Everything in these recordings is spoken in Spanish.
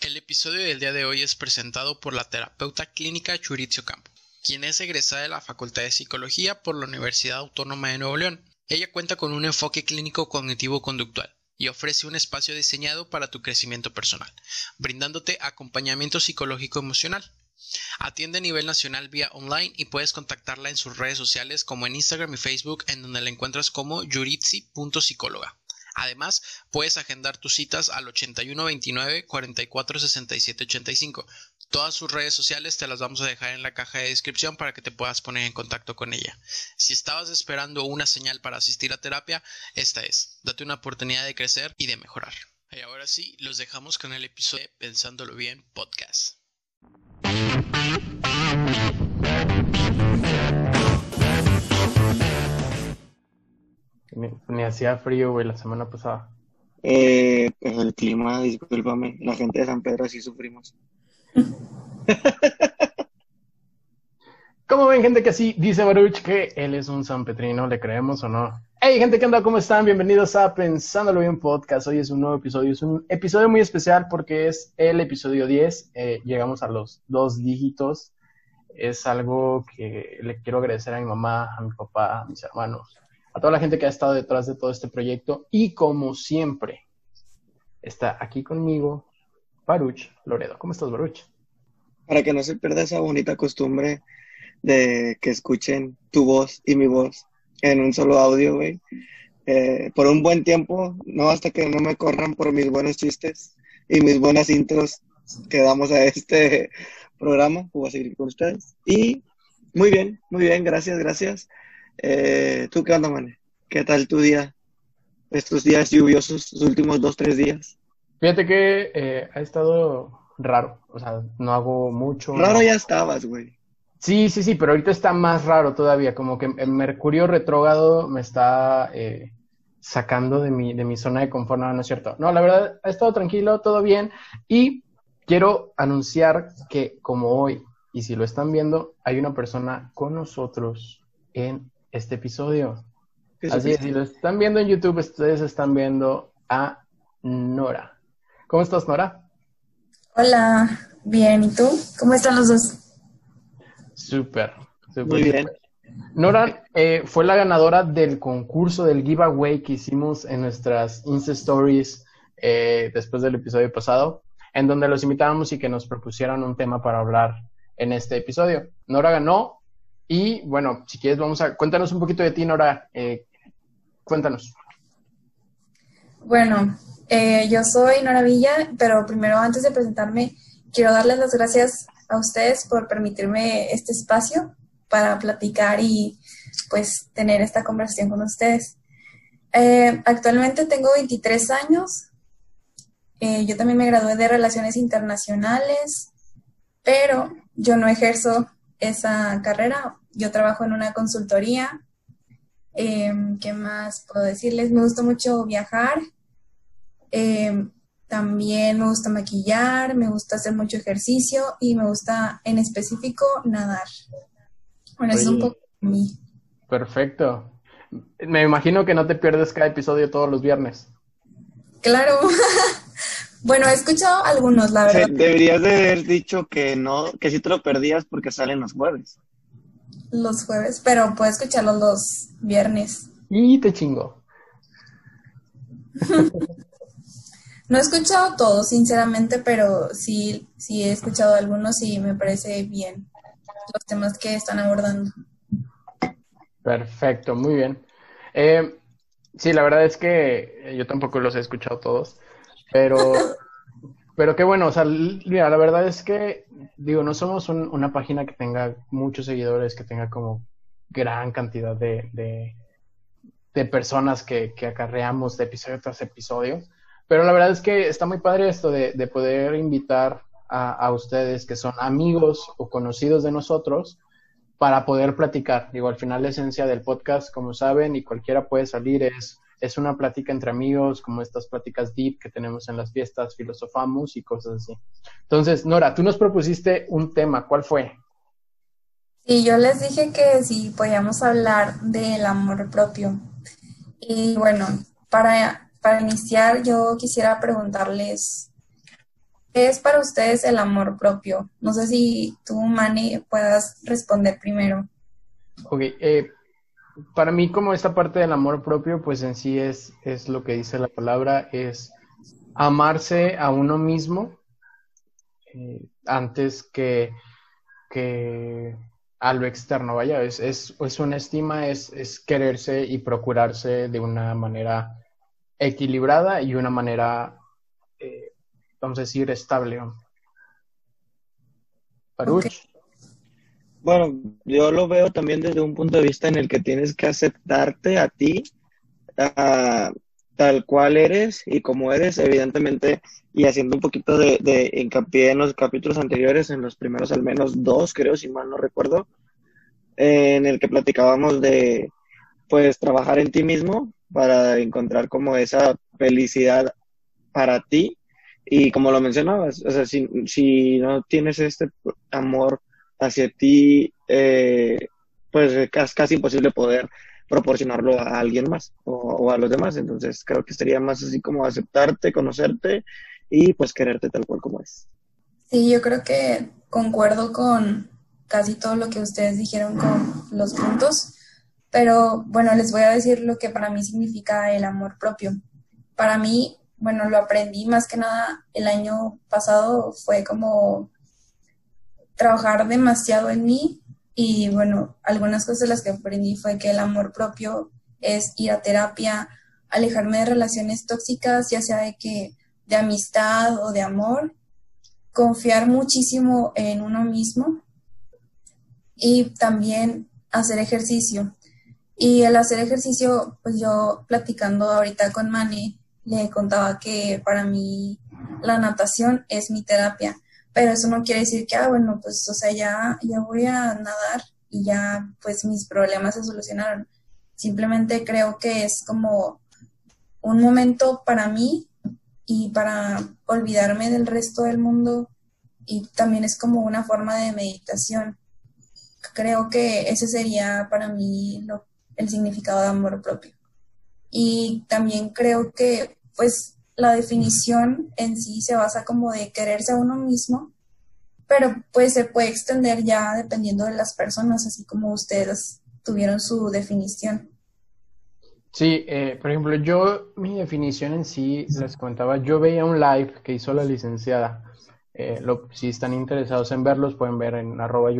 El episodio del día de hoy es presentado por la terapeuta clínica Churizio Campo, quien es egresada de la Facultad de Psicología por la Universidad Autónoma de Nuevo León. Ella cuenta con un enfoque clínico cognitivo-conductual y ofrece un espacio diseñado para tu crecimiento personal, brindándote acompañamiento psicológico emocional. Atiende a nivel nacional vía online y puedes contactarla en sus redes sociales como en Instagram y Facebook en donde la encuentras como yuritsi.psicóloga. Además, puedes agendar tus citas al 8129 44 67 85. Todas sus redes sociales te las vamos a dejar en la caja de descripción para que te puedas poner en contacto con ella. Si estabas esperando una señal para asistir a terapia, esta es. Date una oportunidad de crecer y de mejorar. Y ahora sí, los dejamos con el episodio de Pensándolo Bien Podcast. Ni, hacía frío, güey, la semana pasada. Eh, pues el clima, discúlpame, la gente de San Pedro así sufrimos. ¿Cómo ven, gente que así dice Baruch que él es un San Petrino? ¿Le creemos o no? Hey, gente que anda, ¿cómo están? Bienvenidos a Pensándolo Bien Podcast. Hoy es un nuevo episodio. Es un episodio muy especial porque es el episodio 10. Eh, llegamos a los dos dígitos. Es algo que le quiero agradecer a mi mamá, a mi papá, a mis hermanos, a toda la gente que ha estado detrás de todo este proyecto. Y como siempre, está aquí conmigo Baruch Loredo. ¿Cómo estás, Baruch? Para que no se pierda esa bonita costumbre de que escuchen tu voz y mi voz en un solo audio, güey. Eh, por un buen tiempo, no hasta que no me corran por mis buenos chistes y mis buenas intros que damos a este programa, voy a seguir con ustedes. Y muy bien, muy bien, gracias, gracias. Eh, ¿Tú qué onda, man? ¿Qué tal tu día? Estos días lluviosos, los últimos dos, tres días. Fíjate que eh, ha estado raro, o sea, no hago mucho. Raro ya estabas, güey. Sí, sí, sí, pero ahorita está más raro todavía, como que el Mercurio retrógrado me está eh, sacando de mi, de mi zona de confort, no, no es cierto. No, la verdad, ha estado tranquilo, todo bien, y quiero anunciar que como hoy, y si lo están viendo, hay una persona con nosotros en este episodio. Así es, si lo están viendo en YouTube, ustedes están viendo a Nora. ¿Cómo estás, Nora? Hola, bien, ¿y tú? ¿Cómo están los dos? Súper, súper. Muy bien. Nora eh, fue la ganadora del concurso del giveaway que hicimos en nuestras Insta Stories eh, después del episodio pasado, en donde los invitábamos y que nos propusieran un tema para hablar en este episodio. Nora ganó y bueno, si quieres vamos a cuéntanos un poquito de ti, Nora. Eh, cuéntanos. Bueno, eh, yo soy Nora Villa, pero primero antes de presentarme, quiero darles las gracias a ustedes por permitirme este espacio para platicar y pues tener esta conversación con ustedes. Eh, actualmente tengo 23 años. Eh, yo también me gradué de Relaciones Internacionales, pero yo no ejerzo esa carrera. Yo trabajo en una consultoría. ¿Qué más puedo decirles? Me gusta mucho viajar Em, también me gusta maquillar, me gusta hacer mucho ejercicio y me gusta en específico nadar. Bueno, eso es un poco mí. Perfecto. Me imagino que no te pierdes cada episodio todos los viernes. Claro. bueno, he escuchado algunos, la verdad. Deberías de haber dicho que no, que sí te lo perdías porque salen los jueves. Los jueves, pero puedo escucharlos los viernes. Y te chingo. No he escuchado todos, sinceramente, pero sí, sí he escuchado algunos y me parece bien los temas que están abordando. Perfecto, muy bien. Eh, sí, la verdad es que yo tampoco los he escuchado todos, pero, pero qué bueno, o sea, la verdad es que, digo, no somos una página que tenga muchos seguidores, que tenga como gran cantidad de, de, personas que, que acarreamos de episodio tras episodio. Pero la verdad es que está muy padre esto de, poder invitar a, ustedes que son amigos o conocidos de nosotros para poder platicar. Digo, al final la esencia del podcast, como saben, y cualquiera puede salir, es, es una plática entre amigos, como estas pláticas deep que tenemos en las fiestas, filosofamos y cosas así. Entonces, Nora, tú nos propusiste un tema, ¿cuál fue? Sí, yo les dije que sí podíamos hablar del amor propio. Y bueno, para para iniciar, yo quisiera preguntarles, ¿Qué es para ustedes el amor propio? No sé si tú, Manny, puedas responder primero. Ok, eh, para mí como esta parte del amor propio, pues en sí es, es lo que dice la palabra, es amarse a uno mismo eh, antes que, que a lo externo, vaya, es, es, es una estima, es, es quererse y procurarse de una manera equilibrada y una manera, eh, vamos a decir, estable. Paruch. Bueno, yo lo veo también desde un punto de vista en el que tienes que aceptarte a ti tal cual eres y como eres, evidentemente, y haciendo un poquito de, de, hincapié en los capítulos anteriores, en los primeros al menos dos, creo, si mal no recuerdo, en el que platicábamos de, pues, trabajar en ti mismo para encontrar como esa felicidad para ti. Y como lo mencionabas, o sea, si, si no tienes este amor hacia ti, eh, pues es casi imposible poder proporcionarlo a alguien más o, a los demás. Entonces creo que sería más así como aceptarte, conocerte y pues quererte tal cual como es. Sí, yo creo que concuerdo con casi todo lo que ustedes dijeron con los puntos, pero bueno, les voy a decir lo que para mí significa el amor propio. Para mí, bueno, lo aprendí más que nada el año pasado, fue como trabajar demasiado en mí y bueno, algunas cosas de las que aprendí fue que el amor propio es ir a terapia, alejarme de relaciones tóxicas, ya sea de que de amistad o de amor, confiar muchísimo en uno mismo y también hacer ejercicio. Y el hacer ejercicio, pues yo platicando ahorita con Manny, le contaba que para mí la natación es mi terapia pero eso no quiere decir que, ah, bueno, pues, o sea, ya, ya voy a nadar y ya, pues, mis problemas se solucionaron. Simplemente creo que es como un momento para mí y para olvidarme del resto del mundo y también es como una forma de meditación. Creo que ese sería para mí lo, el significado de amor propio. Y también creo que, pues, la definición en sí se basa como de quererse a uno mismo, pero pues se puede extender ya dependiendo de las personas, así como ustedes tuvieron su definición. Sí, eh, por ejemplo, yo, mi definición en sí, les contaba, yo veía un live que hizo la licenciada. Eh, si están interesados en verlos, pueden ver en arroba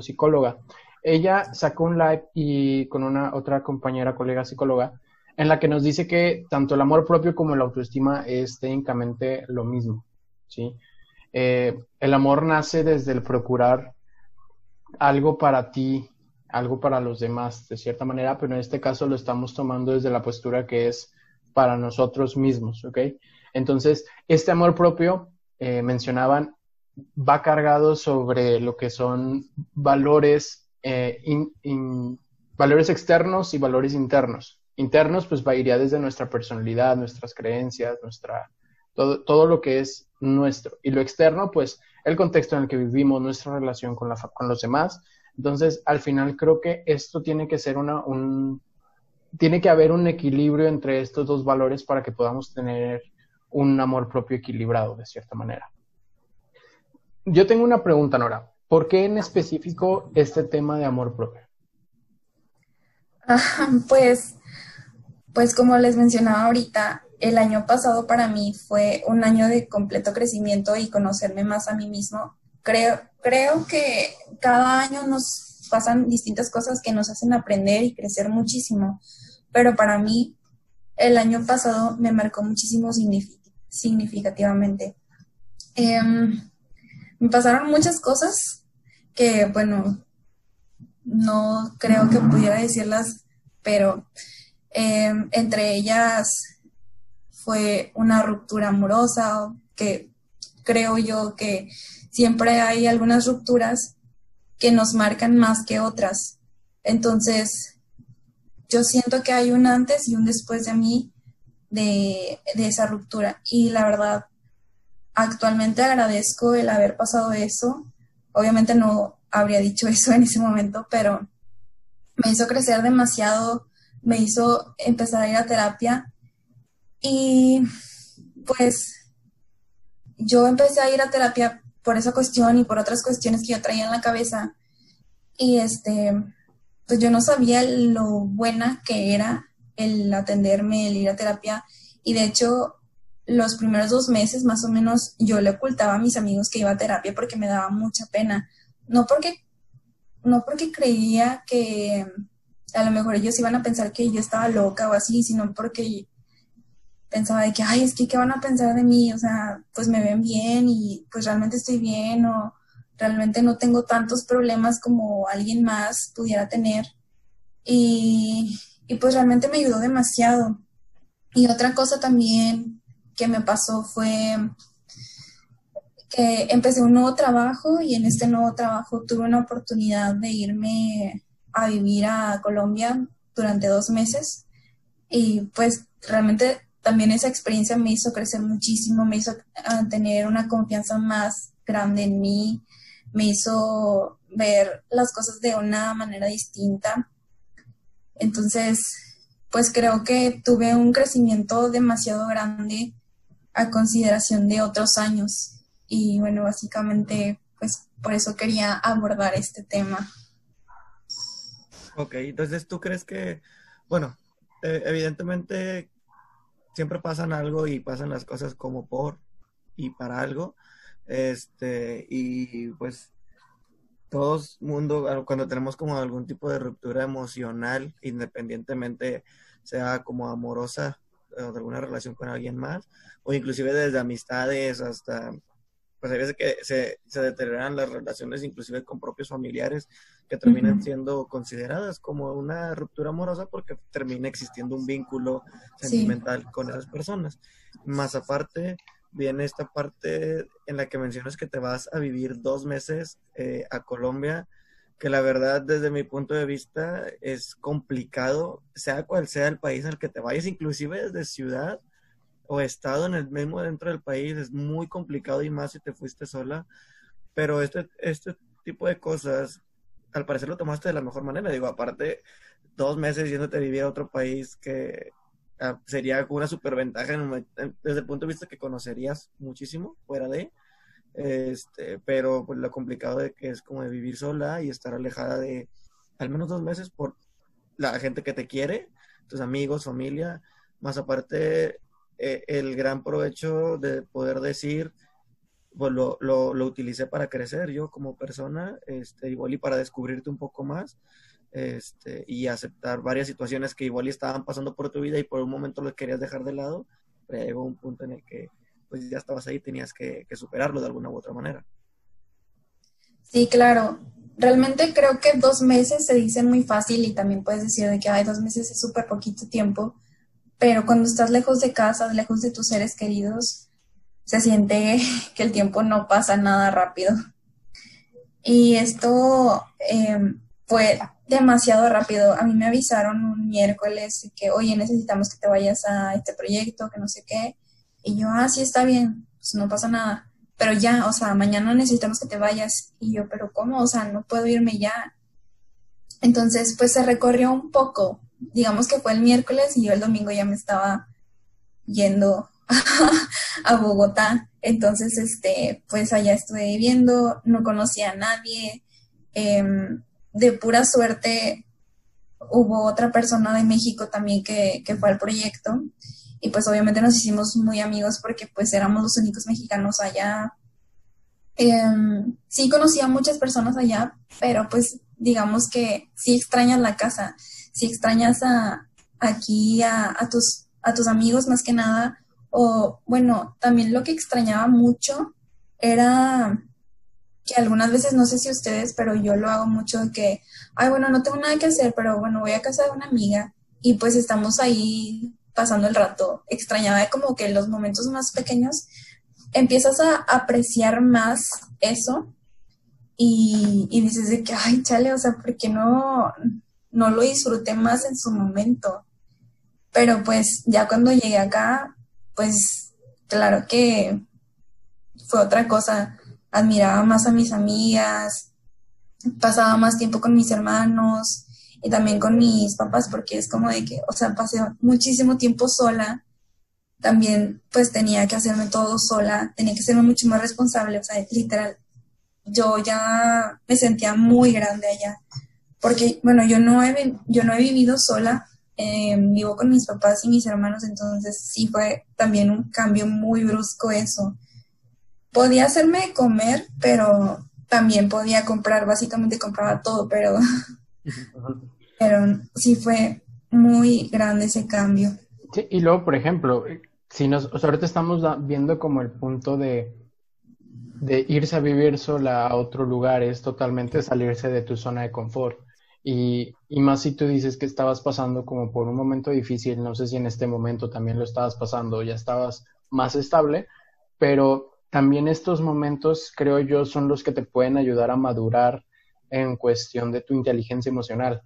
psicóloga. Ella sacó un live y con una otra compañera, colega psicóloga, en la que nos dice que tanto el amor propio como la autoestima es técnicamente lo mismo, ¿sí? Eh, el amor nace desde el procurar algo para ti, algo para los demás, de cierta manera, pero en este caso lo estamos tomando desde la postura que es para nosotros mismos, ¿ok? Entonces, este amor propio, eh, mencionaban, va cargado sobre lo que son valores, eh, valores externos y valores internos internos, pues va, iría desde nuestra personalidad, nuestras creencias, nuestra, todo, todo lo que es nuestro. Y lo externo, pues el contexto en el que vivimos, nuestra relación con, la, con los demás. Entonces, al final creo que esto tiene que ser una, un, tiene que haber un equilibrio entre estos dos valores para que podamos tener un amor propio equilibrado, de cierta manera. Yo tengo una pregunta, Nora. ¿Por qué en específico este tema de amor propio? pues pues como les mencionaba ahorita, el año pasado para mí fue un año de completo crecimiento y conocerme más a mí mismo. Creo, creo que cada año nos pasan distintas cosas que nos hacen aprender y crecer muchísimo, pero para mí el año pasado me marcó muchísimo significativamente. Em, me pasaron muchas cosas que, bueno, no creo que pudiera decirlas, pero Em, entre ellas fue una ruptura amorosa, que creo yo que siempre hay algunas rupturas que nos marcan más que otras. Entonces, yo siento que hay un antes y un después de mí de, de esa ruptura. Y la verdad, actualmente agradezco el haber pasado eso. Obviamente no habría dicho eso en ese momento, pero me hizo crecer demasiado me hizo empezar a ir a terapia y pues yo empecé a ir a terapia por esa cuestión y por otras cuestiones que yo traía en la cabeza. Y este, pues yo no sabía lo buena que era el atenderme, el ir a terapia. Y de hecho, los primeros dos meses más o menos yo le ocultaba a mis amigos que iba a terapia porque me daba mucha pena. No porque, no porque creía que a lo mejor ellos iban a pensar que yo estaba loca o así, sino porque pensaba de que, ay, es que, ¿qué van a pensar de mí? O sea, pues me ven bien y pues realmente estoy bien o realmente no tengo tantos problemas como alguien más pudiera tener. Y, y pues realmente me ayudó demasiado. Y otra cosa también que me pasó fue que empecé un nuevo trabajo y en este nuevo trabajo tuve una oportunidad de irme a vivir a Colombia durante dos meses y pues realmente también esa experiencia me hizo crecer muchísimo, me hizo ah, tener una confianza más grande en mí, me hizo ver las cosas de una manera distinta. Entonces, pues creo que tuve un crecimiento demasiado grande a consideración de otros años. Y bueno, básicamente, pues por eso quería abordar este tema. Ok, entonces tú crees que, bueno, eh, evidentemente siempre pasan algo y pasan las cosas como por y para algo. Este, y pues todos mundo, cuando tenemos como algún tipo de ruptura emocional, independientemente sea como amorosa o de alguna relación con alguien más, o inclusive desde amistades hasta, pues hay veces que se, se deterioran las relaciones inclusive con propios familiares que terminan siendo consideradas como una ruptura amorosa porque termina existiendo un vínculo sentimental con esas personas. Más aparte, viene esta parte en la que mencionas que te vas a vivir dos meses eh, a Colombia, que la verdad desde mi punto de vista es complicado, sea cual sea el país al que te vayas, inclusive desde ciudad o estado en el mismo dentro del país, es muy complicado y más si te fuiste sola, pero este, este tipo de cosas al parecer lo tomaste de la mejor manera. Digo, aparte, dos meses yéndote a vivir a otro país que ah, sería una superventaja desde el punto de vista que conocerías muchísimo fuera de. Este, pero pues lo complicado de que es como vivir sola y estar alejada de al menos dos meses por la gente que te quiere, tus amigos, familia, más aparte eh, el gran provecho de poder decir, pues lo, lo, lo, utilicé para crecer yo como persona, este, igual y para descubrirte un poco más, este, y aceptar varias situaciones que igual estaban pasando por tu vida y por un momento lo querías dejar de lado, pero llegó un punto en el que pues ya estabas ahí, tenías que, que superarlo de alguna u otra manera. Sí, claro. Realmente creo que dos meses se dice muy fácil y también puedes decir de que hay dos meses es súper poquito tiempo, pero cuando estás lejos de casa, lejos de tus seres queridos, se siente que el tiempo no pasa nada rápido. Y esto em, fue demasiado rápido. A mí me avisaron un miércoles que, oye, necesitamos que te vayas a este proyecto, que no sé qué. Y yo, ah, sí, está bien, pues no pasa nada. Pero ya, o sea, mañana necesitamos que te vayas. Y yo, pero ¿cómo? O sea, no puedo irme ya. Entonces, pues se recorrió un poco. Digamos que fue el miércoles y yo el domingo ya me estaba yendo a Bogotá. Entonces, este, pues allá estuve viviendo, no conocía a nadie. Em, de pura suerte hubo otra persona de México también que, que, fue al proyecto y pues obviamente nos hicimos muy amigos porque pues éramos los únicos mexicanos allá. Em, sí conocía a muchas personas allá, pero pues digamos que sí extrañas la casa, sí extrañas a, aquí a, tus, a tus amigos más que nada, o bueno, también lo que extrañaba mucho era que algunas veces, no sé si ustedes, pero yo lo hago mucho de que, ay, bueno, no tengo nada que hacer, pero bueno, voy a casa de una amiga y pues estamos ahí pasando el rato. Extrañaba como que los momentos más pequeños empiezas a apreciar más eso y, y dices de que, ay, chale, o sea, ¿por qué no, no lo disfruté más en su momento? Pero pues ya cuando llegué acá, pues claro que fue otra cosa. Admiraba más a mis amigas, pasaba más tiempo con mis hermanos y también con mis papás porque es como de que, o sea, pasé muchísimo tiempo sola también pues tenía que hacerme todo sola, tenía que serme mucho más responsable, o sea, literal, yo ya me sentía muy grande allá, porque bueno, yo no he, yo no he vivido sola, eh, vivo con mis papás y mis hermanos, entonces sí fue también un cambio muy brusco eso. Podía hacerme comer, pero también podía comprar, básicamente compraba todo, pero, pero sí fue muy grande ese cambio. Sí, y luego, por ejemplo, si nos, ahorita estamos viendo como el punto de, de irse a vivir sola a otro lugar, es totalmente salirse de tu zona de confort. Y, y, más si tú dices que estabas pasando como por un momento difícil, no sé si en este momento también lo estabas pasando, ya estabas más estable, pero también estos momentos, creo yo, son los que te pueden ayudar a madurar en cuestión de tu inteligencia emocional,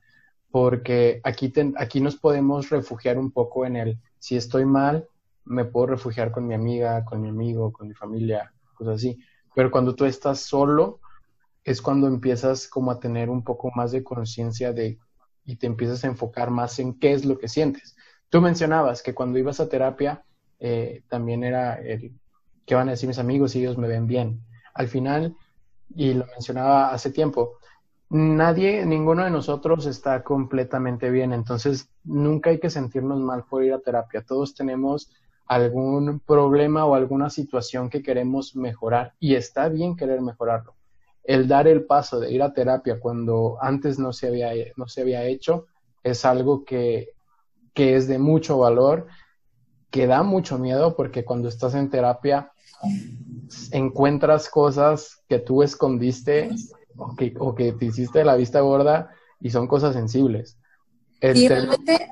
porque aquí, aquí nos podemos refugiar un poco en el, si estoy mal, me puedo refugiar con mi amiga, con mi amigo, con mi familia, cosas así, pero cuando tú estás solo, es cuando empiezas como a tener un poco más de conciencia de y te empiezas a enfocar más en qué es lo que sientes. Tú mencionabas que cuando ibas a terapia eh, también era el qué van a decir mis amigos si ellos me ven bien. Al final, y lo mencionaba hace tiempo, nadie, ninguno de nosotros está completamente bien, entonces nunca hay que sentirnos mal por ir a terapia. Todos tenemos algún problema o alguna situación que queremos mejorar y está bien querer mejorarlo el dar el paso de ir a terapia cuando antes no se había, no se había hecho es algo que, que es de mucho valor, que da mucho miedo porque cuando estás en terapia encuentras cosas que tú escondiste o que, o que te hiciste la vista gorda y son cosas sensibles. y realmente,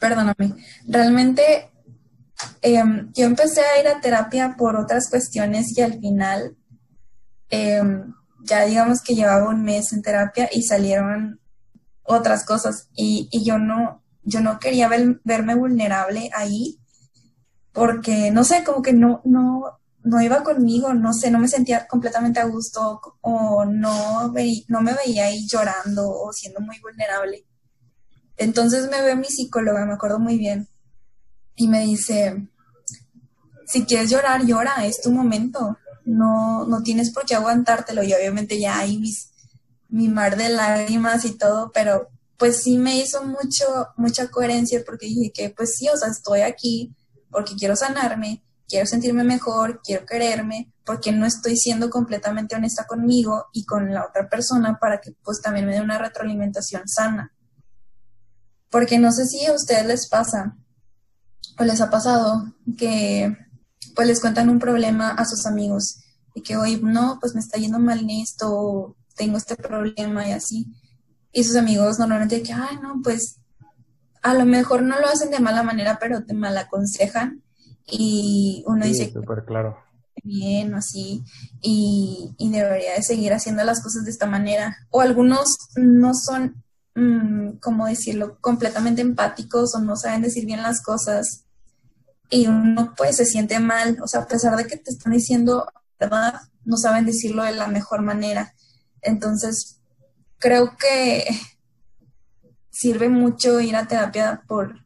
perdóname, realmente em, yo empecé a ir a terapia por otras cuestiones y al final em, ya digamos que llevaba un mes en terapia y salieron otras cosas. Y, y yo no yo no quería verme vulnerable ahí porque no sé como que no no no iba conmigo no sé no me sentía completamente a gusto o no no me veía ahí llorando o siendo muy vulnerable. Entonces me ve mi psicóloga me acuerdo muy bien y me dice si quieres llorar llora es tu momento no, no tienes por qué aguantártelo y obviamente ya hay mi mar de lágrimas y todo, pero pues sí me hizo mucho, mucha coherencia porque dije que pues sí, o sea, estoy aquí porque quiero sanarme, quiero sentirme mejor, quiero quererme, porque no estoy siendo completamente honesta conmigo y con la otra persona para que pues también me dé una retroalimentación sana. Porque no sé si a ustedes les pasa o les ha pasado que pues les cuentan un problema a sus amigos y que hoy no, pues me está yendo mal en esto, tengo este problema y así. Y sus amigos normalmente que, ay, no, pues a lo mejor no lo hacen de mala manera, pero te mal aconsejan y uno dice, súper claro. Bien, así, y, y debería de seguir haciendo las cosas de esta manera. O algunos no son, mm, como decirlo, completamente empáticos o no saben decir bien las cosas y uno pues se siente mal, o sea, a pesar de que te están diciendo no saben decirlo de la mejor manera. Entonces, creo que sirve mucho ir a terapia por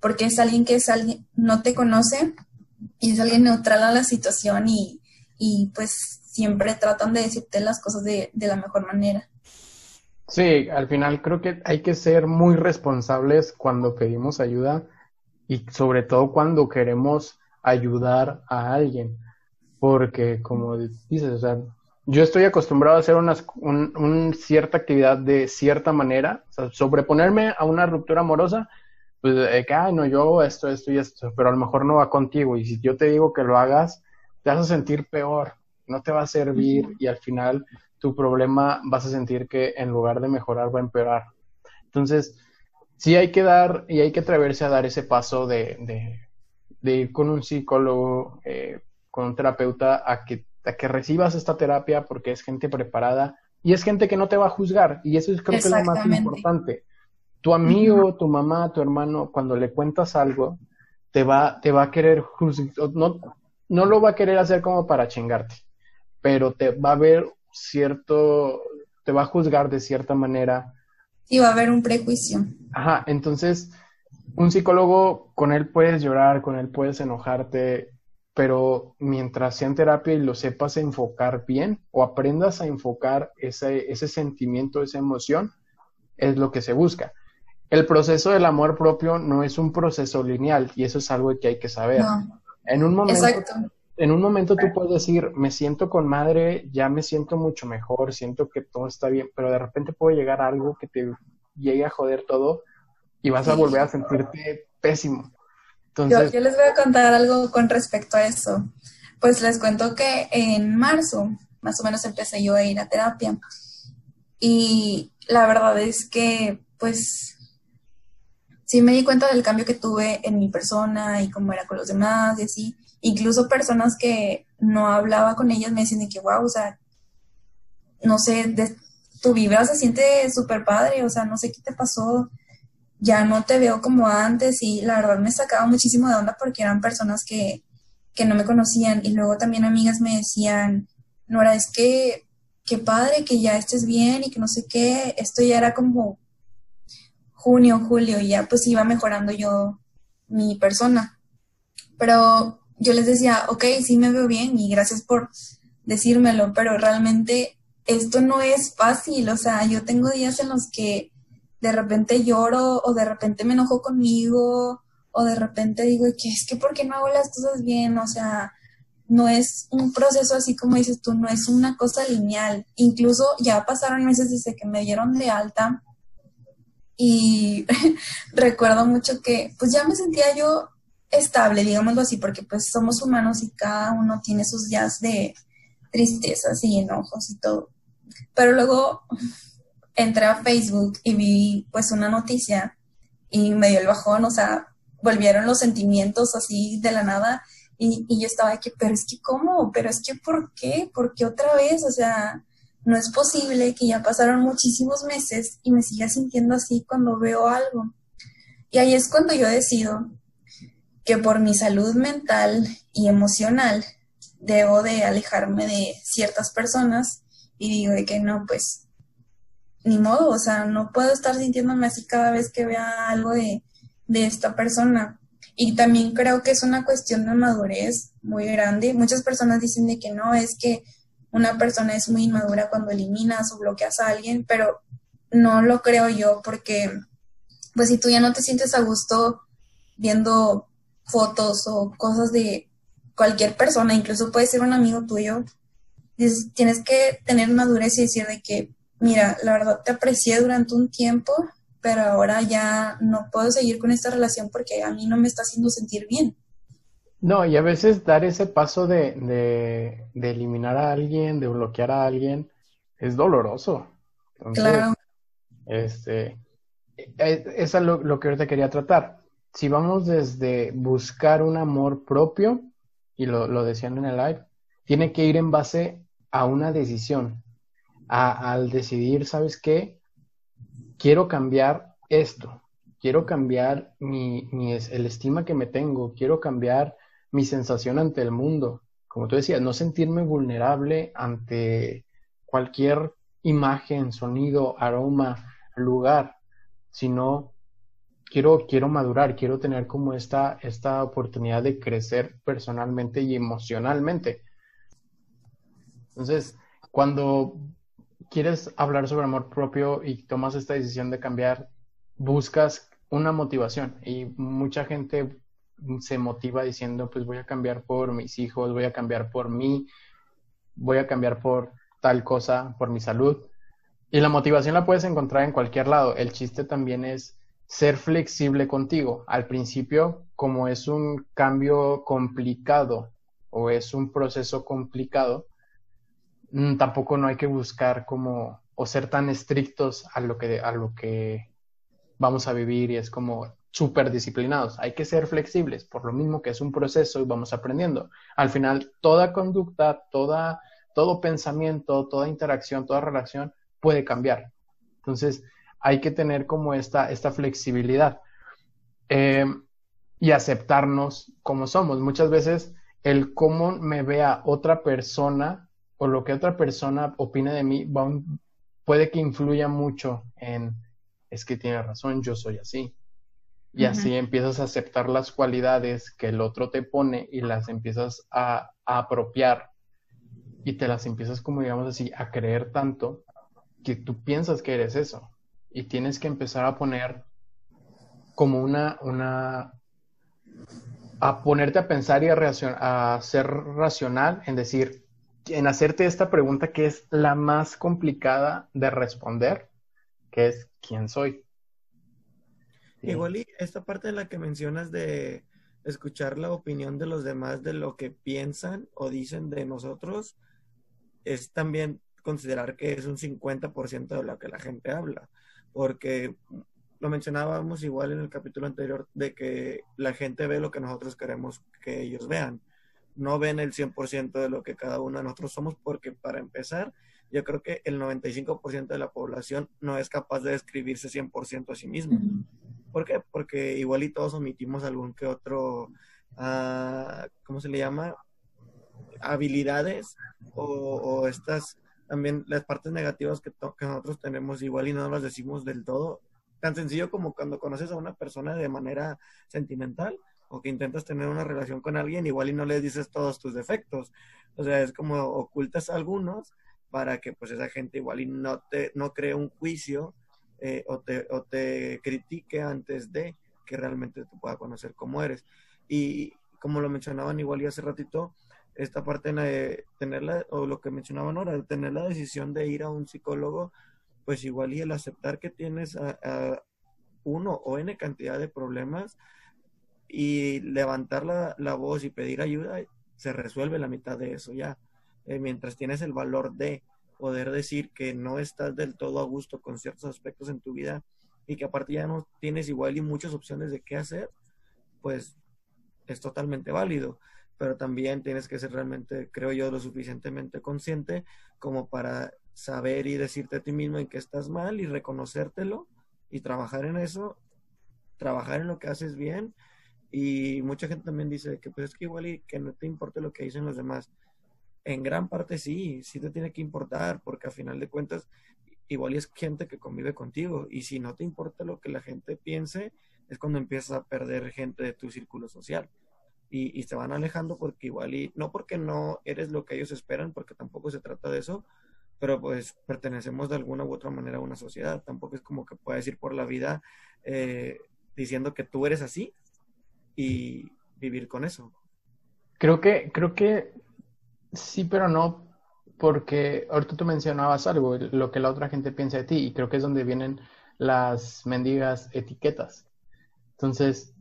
porque es alguien que es alguien, no te conoce y es alguien neutral a la situación y, y pues siempre tratan de decirte las cosas de, de la mejor manera. Sí, al final creo que hay que ser muy responsables cuando pedimos ayuda y sobre todo cuando queremos ayudar a alguien, porque como dices, o sea, yo estoy acostumbrado a hacer una un, cierta actividad de cierta manera, o sea, sobreponerme a una ruptura amorosa, pues de que, ay, no, yo hago esto, esto y esto, pero a lo mejor no va contigo, y si yo te digo que lo hagas, te vas a sentir peor, no te va a servir, y al final tu problema vas a sentir que en lugar de mejorar va a empeorar. Entonces, sí hay que dar y hay que atreverse a dar ese paso de, ir con un psicólogo, eh, con un terapeuta, a que, a que recibas esta terapia porque es gente preparada y es gente que no te va a juzgar. Y eso es, creo que es lo más importante. Tu amigo, tu mamá, tu hermano, cuando le cuentas algo, te va, te va a querer juzgar, no, no lo va a querer hacer como para chingarte, pero te va a ver cierto, te va a juzgar de cierta manera Sí, va a haber un prejuicio. Ajá, entonces un psicólogo, con él puedes llorar, con él puedes enojarte, pero mientras sea en terapia y lo sepas enfocar bien o aprendas a enfocar ese, ese sentimiento, esa emoción, es lo que se busca. El proceso del amor propio no es un proceso lineal y eso es algo que hay que saber. En un momento, en un momento tú puedes decir, me siento con madre, ya me siento mucho mejor, siento que todo está bien, pero de repente puede llegar algo que te llegue a joder todo y vas a volver a sentirte pésimo. Entonces... Yo, les voy a contar algo con respecto a eso. Pues les cuento que en marzo, más o menos, empecé yo a ir a terapia. Y la verdad es que, pues, sí me di cuenta del cambio que tuve en mi persona y cómo era con los demás y así. Incluso personas que no hablaba con ellas me decían de que, wow, o sea, no sé, tu vibra se siente súper padre, o sea, no sé qué te pasó, ya no te veo como antes y la verdad me sacaba muchísimo de onda porque eran personas que, que no me conocían y luego también amigas me decían, Nora, es que qué padre que ya estés bien y que no sé qué, esto ya era como junio, julio y ya pues iba mejorando yo mi persona. Pero yo les decía, ok, sí me veo bien y gracias por decírmelo, pero realmente esto no es fácil, o sea, yo tengo días en los que de repente lloro o de repente me enojo conmigo o de repente digo que es que ¿por qué no hago las cosas bien? O sea, no es un proceso así como dices tú, no es una cosa lineal. Incluso ya pasaron meses desde que me dieron de alta y recuerdo mucho que pues ya me sentía yo estable, digámoslo así, porque pues somos humanos y cada uno tiene sus días de tristezas y enojos y todo. Pero luego entré a Facebook y vi pues una noticia y me dio el bajón, o sea, volvieron los sentimientos así de la nada y, yo estaba aquí, pero es que cómo, pero es que ¿por qué? ¿Por qué otra vez? O sea, no es posible que ya pasaron muchísimos meses y me siga sintiendo así cuando veo algo. Y ahí es cuando yo decido que por mi salud mental y emocional debo de alejarme de ciertas personas y digo de que no, pues ni modo, o sea, no puedo estar sintiéndome así cada vez que vea algo de, de esta persona. Y también creo que es una cuestión de madurez muy grande. Muchas personas dicen de que no, es que una persona es muy inmadura cuando eliminas o bloqueas a alguien, pero no lo creo yo porque, pues si tú ya no te sientes a gusto viendo fotos o cosas de cualquier persona, incluso puede ser un amigo tuyo, tienes que tener madurez y decir de que, mira, la verdad te aprecié durante un tiempo, pero ahora ya no puedo seguir con esta relación porque a mí no me está haciendo sentir bien. No, y a veces dar ese paso de, de, de eliminar a alguien, de bloquear a alguien, es doloroso. claro. Este, e, eso es lo, lo que ahorita quería tratar. Si vamos desde buscar un amor propio, y lo, lo decían en el live, tiene que ir en base a una decisión, a, al decidir, ¿sabes qué? Quiero cambiar esto, quiero cambiar mi, mi, el estima que me tengo, quiero cambiar mi sensación ante el mundo. Como tú decías, no sentirme vulnerable ante cualquier imagen, sonido, aroma, lugar, sino quiero, quiero madurar, quiero tener como esta, esta oportunidad de crecer personalmente y emocionalmente. Entonces, cuando quieres hablar sobre amor propio y tomas esta decisión de cambiar, buscas una motivación y mucha gente se motiva diciendo, pues voy a cambiar por mis hijos, voy a cambiar por mí, voy a cambiar por tal cosa, por mi salud. Y la motivación la puedes encontrar en cualquier lado. El chiste también es ser flexible contigo. Al principio, como es un cambio complicado o es un proceso complicado, Mm, tampoco no hay que buscar como o ser tan estrictos a lo que a lo que vamos a vivir y es como súper disciplinados. Hay que ser flexibles, por lo mismo que es un proceso y vamos aprendiendo. Al final, toda conducta, toda, todo pensamiento, toda interacción, toda relación puede cambiar. Entonces, hay que tener como esta, esta flexibilidad eh, y aceptarnos como somos. Muchas veces el cómo me vea otra persona o lo que otra persona opine de mí puede que influya mucho en, es que tiene razón, yo soy así. Y así empiezas a aceptar las cualidades que el otro te pone y las empiezas a, a apropiar y te las empiezas como digamos así a creer tanto que tú piensas que eres eso y tienes que empezar a poner como una, una, a ponerte a pensar y a, a ser racional en decir, en hacerte esta pregunta que es la más complicada de responder, que es ¿quién soy? Igual y esta parte de la que mencionas de escuchar la opinión de los demás de lo que piensan o dicen de nosotros, es también considerar que es un 50% de lo que la gente habla, porque lo mencionábamos igual en el capítulo anterior de que la gente ve lo que nosotros queremos que ellos vean. No ven el 100% de lo que cada uno de nosotros somos porque para empezar, yo creo que el 95% de la población no es capaz de describirse 100% a sí mismo. ¿Por qué? Porque igual y todos omitimos algún que otro, uh, ¿cómo se le llama? Habilidades o, o, estas también las partes negativas que, que nosotros tenemos igual y no las decimos del todo Tan sencillo como cuando conoces a una persona de manera sentimental o que intentas tener una relación con alguien, igual y no le dices todos tus defectos. O sea, es como ocultas algunos para que pues esa gente igual y no te no cree un juicio eh, o, te, o te critique antes de que realmente te pueda conocer cómo eres. Y como lo mencionaban igual y hace ratito, esta parte de tenerla, o lo que mencionaban ahora, de tener la decisión de ir a un psicólogo, pues igual y el aceptar que tienes a, uno o n cantidad de problemas y levantar la, voz y pedir ayuda, se resuelve la mitad de eso ya. Eh, mientras tienes el valor de poder decir que no estás del todo a gusto con ciertos aspectos en tu vida y que aparte ya no tienes igual y muchas opciones de qué hacer, pues es totalmente válido. Pero también tienes que ser realmente, creo yo, lo suficientemente consciente como para saber y decirte a ti mismo en que estás mal y reconocértelo y trabajar en eso, trabajar en lo que haces bien. Y mucha gente también dice que pues es que igual y que no te importe lo que dicen los demás. En gran parte sí, sí te tiene que importar, porque a final de cuentas igual es gente que convive contigo. Y si no te importa lo que la gente piense, es cuando empiezas a perder gente de tu círculo social. Y, y se van alejando porque igual y no porque no eres lo que ellos esperan, porque tampoco se trata de eso, pero pues pertenecemos de alguna u otra manera a una sociedad. Tampoco es como que puedas ir por la vida eh, diciendo que tú eres así y vivir con eso. Creo que, creo que sí, pero no, porque ahorita tú mencionabas algo, lo que la otra gente piensa de ti, y creo que es donde vienen las mendigas etiquetas. Entonces,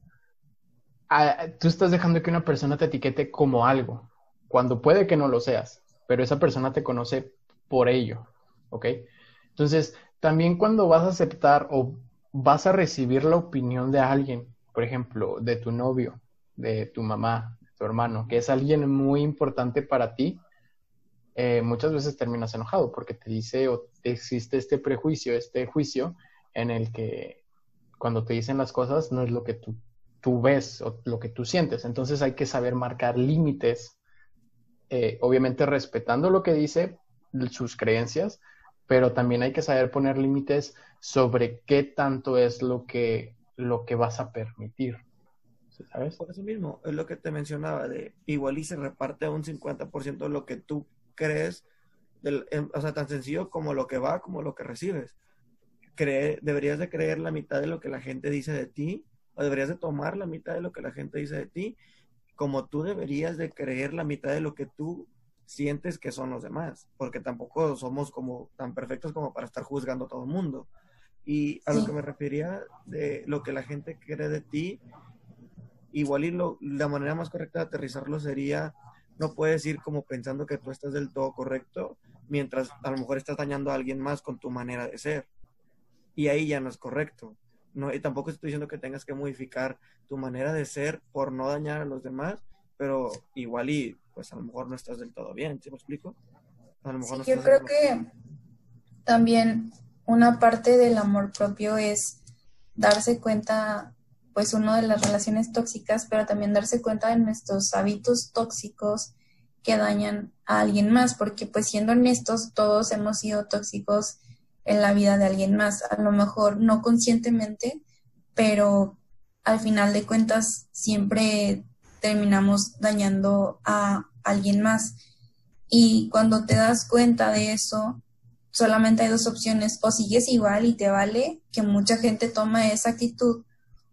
tú estás dejando que una persona te etiquete como algo, cuando puede que no lo seas, pero esa persona te conoce por ello, ¿ok? Entonces, también cuando vas a aceptar o vas a recibir la opinión de alguien, por ejemplo, de tu novio, de tu mamá, tu hermano, que es alguien muy importante para ti, eh, muchas veces terminas enojado porque te dice o existe este prejuicio, este juicio en el que cuando te dicen las cosas no es lo que tú, tú ves o lo que tú sientes. Entonces hay que saber marcar límites, eh, obviamente respetando lo que dice, sus creencias, pero también hay que saber poner límites sobre qué tanto es lo que, lo que vas a permitir. ¿Sabes? Por eso mismo, es lo que te mencionaba, de igual y se reparte un 50% de lo que tú crees, del, o sea, tan sencillo como lo que va, como lo que recibes. Cree, deberías de creer la mitad de lo que la gente dice de ti, o deberías de tomar la mitad de lo que la gente dice de ti, como tú deberías de creer la mitad de lo que tú sientes que son los demás, porque tampoco somos como tan perfectos como para estar juzgando a todo el mundo. Y a lo que me refería de lo que la gente cree de ti, igual y lo, la manera más correcta de aterrizarlo sería, no puedes ir como pensando que tú estás del todo correcto, mientras a lo mejor estás dañando a alguien más con tu manera de ser. Y ahí ya no es correcto. No, y tampoco estoy diciendo que tengas que modificar tu manera de ser por no dañar a los demás, pero igual y pues a lo mejor no estás del todo bien, ¿sí me explico? A lo mejor yo creo que también una parte del amor propio es darse cuenta, pues uno de las relaciones tóxicas, pero también darse cuenta de nuestros hábitos tóxicos que dañan a alguien más, porque pues siendo honestos, todos hemos sido tóxicos en la vida de alguien más, a lo mejor no conscientemente, pero al final de cuentas siempre terminamos dañando a alguien más. Y cuando te das cuenta de eso, solamente hay dos opciones, o sigues igual y te vale, que mucha gente toma esa actitud,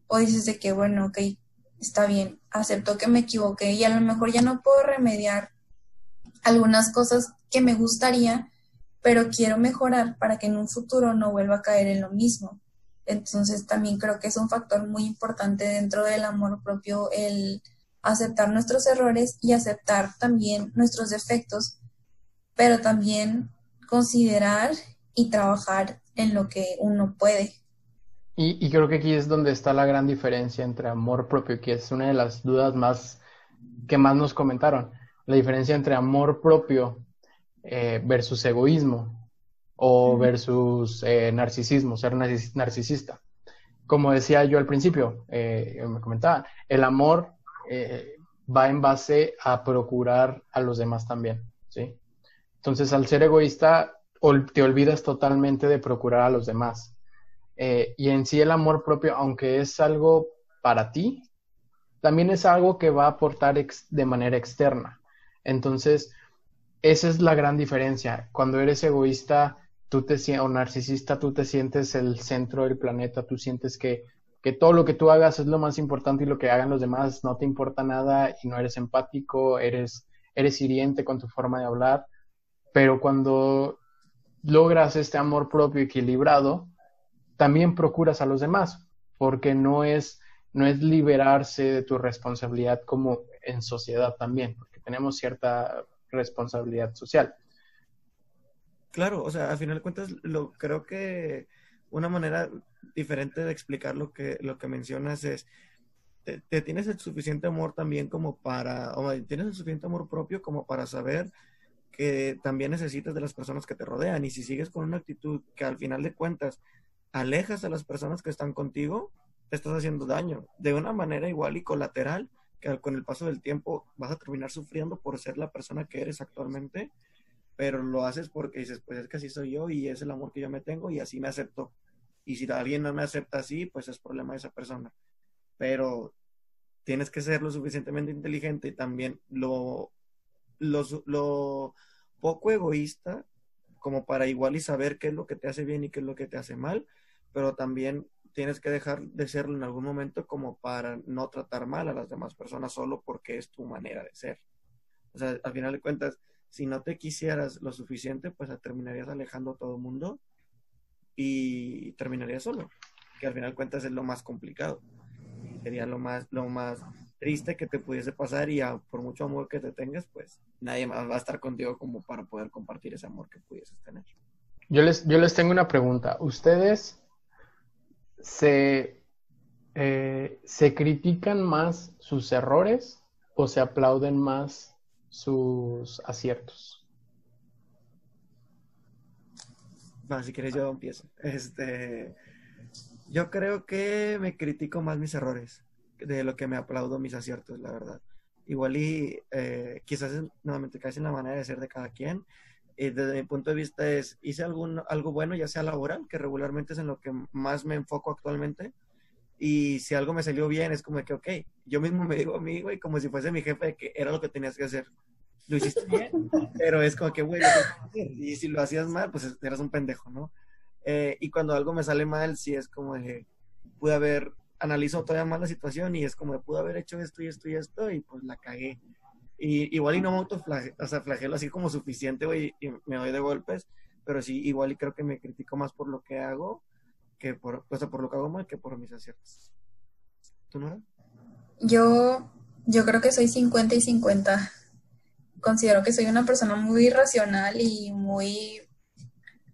o dices de que, bueno, ok, está bien, acepto que me equivoqué y a lo mejor ya no puedo remediar algunas cosas que me gustaría, pero quiero mejorar para que en un futuro no vuelva a caer en lo mismo. Entonces también creo que es un factor muy importante dentro del amor propio el aceptar nuestros errores y aceptar también nuestros defectos, pero también considerar y trabajar en lo que uno puede. Y, creo que aquí es donde está la gran diferencia entre amor propio, que es una de las dudas más que más nos comentaron. La diferencia entre amor propio eh, versus egoísmo o versus eh, narcisismo, ser narcisista. Como decía yo al principio, eh, me comentaba, el amor va en base a procurar a los demás también, ¿sí? Entonces, al ser egoísta, te olvidas totalmente de procurar a los demás. y en sí el amor propio, aunque es algo para ti, también es algo que va a aportar de manera externa. Entonces, esa es la gran diferencia. Cuando eres egoísta tú te, o narcisista, tú te sientes el centro del planeta, tú sientes que, que todo lo que tú hagas es lo más importante y lo que hagan los demás no te importa nada y no eres empático, eres, eres hiriente con tu forma de hablar. Pero cuando logras este amor propio equilibrado, también procuras a los demás, porque no es, no es liberarse de tu responsabilidad como en sociedad también, porque tenemos cierta responsabilidad social. Claro, o sea, al final de cuentas, lo, creo que una manera diferente de explicar lo que, lo que mencionas es, te, tienes el suficiente amor también como para, o tienes el suficiente amor propio como para saber que también necesitas de las personas que te rodean. Y si sigues con una actitud que al final de cuentas alejas a las personas que están contigo, te estás haciendo daño de una manera igual y colateral que con el paso del tiempo vas a terminar sufriendo por ser la persona que eres actualmente, pero lo haces porque dices, pues es que así soy yo y es el amor que yo me tengo y así me acepto. Y si alguien no me acepta así, pues es problema de esa persona. Pero tienes que ser lo suficientemente inteligente y también lo, lo, lo poco egoísta como para igual y saber qué es lo que te hace bien y qué es lo que te hace mal, pero también tienes que dejar de serlo en algún momento como para no tratar mal a las demás personas solo porque es tu manera de ser. O sea, al final de cuentas, si no te quisieras lo suficiente, pues terminarías alejando a todo el mundo y terminarías solo, que al final de cuentas es lo más complicado. Sería lo más, lo más triste que te pudiese pasar y por mucho amor que te tengas, pues nadie más va a estar contigo como para poder compartir ese amor que pudieses tener. Yo les, yo les tengo una pregunta. ¿Ustedes se, eh, se critican más sus errores o se aplauden más sus aciertos? Si quieres yo empiezo. Este, yo creo que me critico más mis errores de lo que me aplaudo mis aciertos, la verdad. Igual y eh, quizás nuevamente casi en la manera de ser de cada quien, desde mi punto de vista es, hice algún, algo bueno, ya sea laboral, que regularmente es en lo que más me enfoco actualmente, y si algo me salió bien, es como que, ok, yo mismo me digo a mí, güey, como si fuese mi jefe, que era lo que tenías que hacer. Lo hiciste bien, pero es como que, güey, y si lo hacías mal, pues eras un pendejo, ¿no? Eh, y cuando algo me sale mal, sí es como de, pude haber, analizo todavía más la situación y es como de, pude haber hecho esto y esto y esto, y pues la cagué. Y igual y no me autoflagelo, o sea, flagelo así como suficiente, güey, y me doy de golpes, pero sí, igual y creo que me critico más por lo que hago que por, pues, por lo que hago mal que por mis aciertos. ¿Tú, Nora? Yo, yo creo que soy 50 y 50. Considero que soy una persona muy racional y muy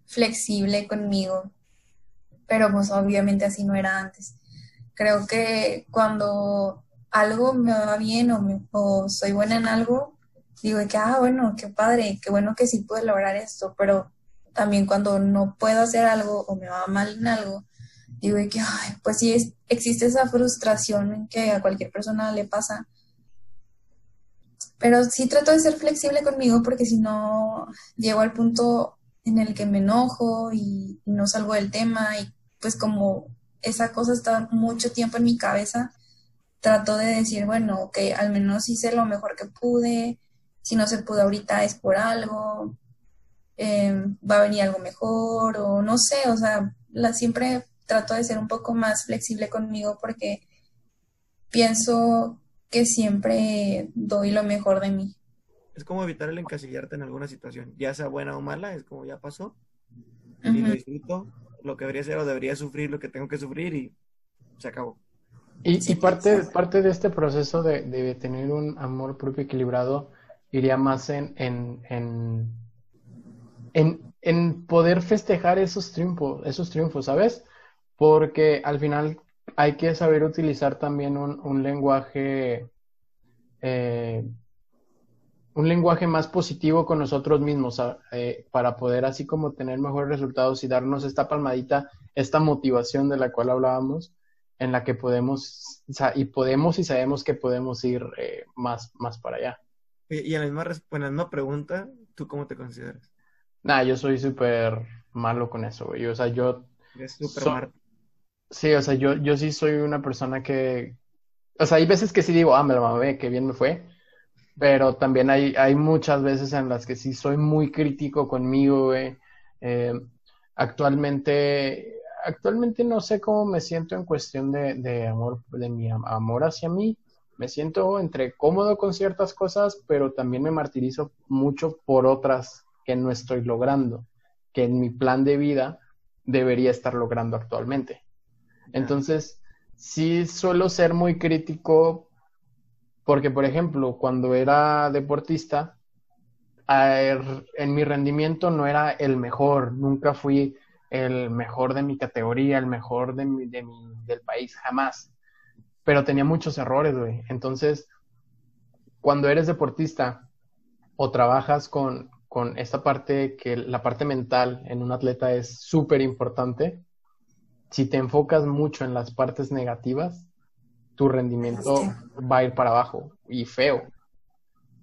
flexible conmigo, pero pues obviamente así no era antes. Creo que cuando algo me va bien o, soy buena en algo, digo que, ah, bueno, qué padre, qué bueno que sí pude lograr esto, pero también cuando no puedo hacer algo o me va mal en algo, digo que, ay, pues sí existe esa frustración que a cualquier persona le pasa. Pero sí trato de ser flexible conmigo porque si no llego al punto en el que me enojo y no salgo del tema y pues como esa cosa está mucho tiempo en mi cabeza, trato de decir, bueno, ok, al menos hice lo mejor que pude, si no se pudo ahorita es por algo, em, va a venir algo mejor o no sé, o sea, la, siempre trato de ser un poco más flexible conmigo porque pienso que siempre doy lo mejor de mí. Es como evitar el encasillarte en alguna situación, ya sea buena o mala, es como ya pasó, y lo disfruto, lo que debería ser o debería sufrir lo que tengo que sufrir y se acabó. Y, parte, parte de este proceso de, de, tener un amor propio equilibrado iría más en, en, en, en, en poder festejar esos triunfos, esos triunfos, ¿sabes? Porque al final hay que saber utilizar también un, un lenguaje eh, un lenguaje más positivo con nosotros mismos eh, para poder así como tener mejores resultados y darnos esta palmadita, esta motivación de la cual hablábamos, en la que podemos y podemos y sabemos que podemos ir eh, más, más para allá. Y, a la misma, en la misma pregunta, ¿tú cómo te consideras? Nah, yo soy súper malo con eso, güey. O sea, yo... Eres súper Sí, o sea, yo, yo sí soy una persona que... O sea, hay veces que sí digo, ah, me lo mamé, qué bien me fue. Pero también hay, hay muchas veces en las que sí soy muy crítico conmigo, güey. Eh, actualmente, actualmente no sé cómo me siento en cuestión de, de amor, de mi amor hacia mí. Me siento entre cómodo con ciertas cosas, pero también me martirizo mucho por otras que no estoy logrando, que en mi plan de vida debería estar logrando actualmente. Entonces, sí suelo ser muy crítico porque, por ejemplo, cuando era deportista, en mi rendimiento no era el mejor, nunca fui el mejor de mi categoría, el mejor de mi, de mi, del país, jamás. Pero tenía muchos errores, güey. Entonces, cuando eres deportista o trabajas con, con esta parte que la parte mental en un atleta es súper importante, si te enfocas mucho en las partes negativas, tu rendimiento va a ir para abajo y feo.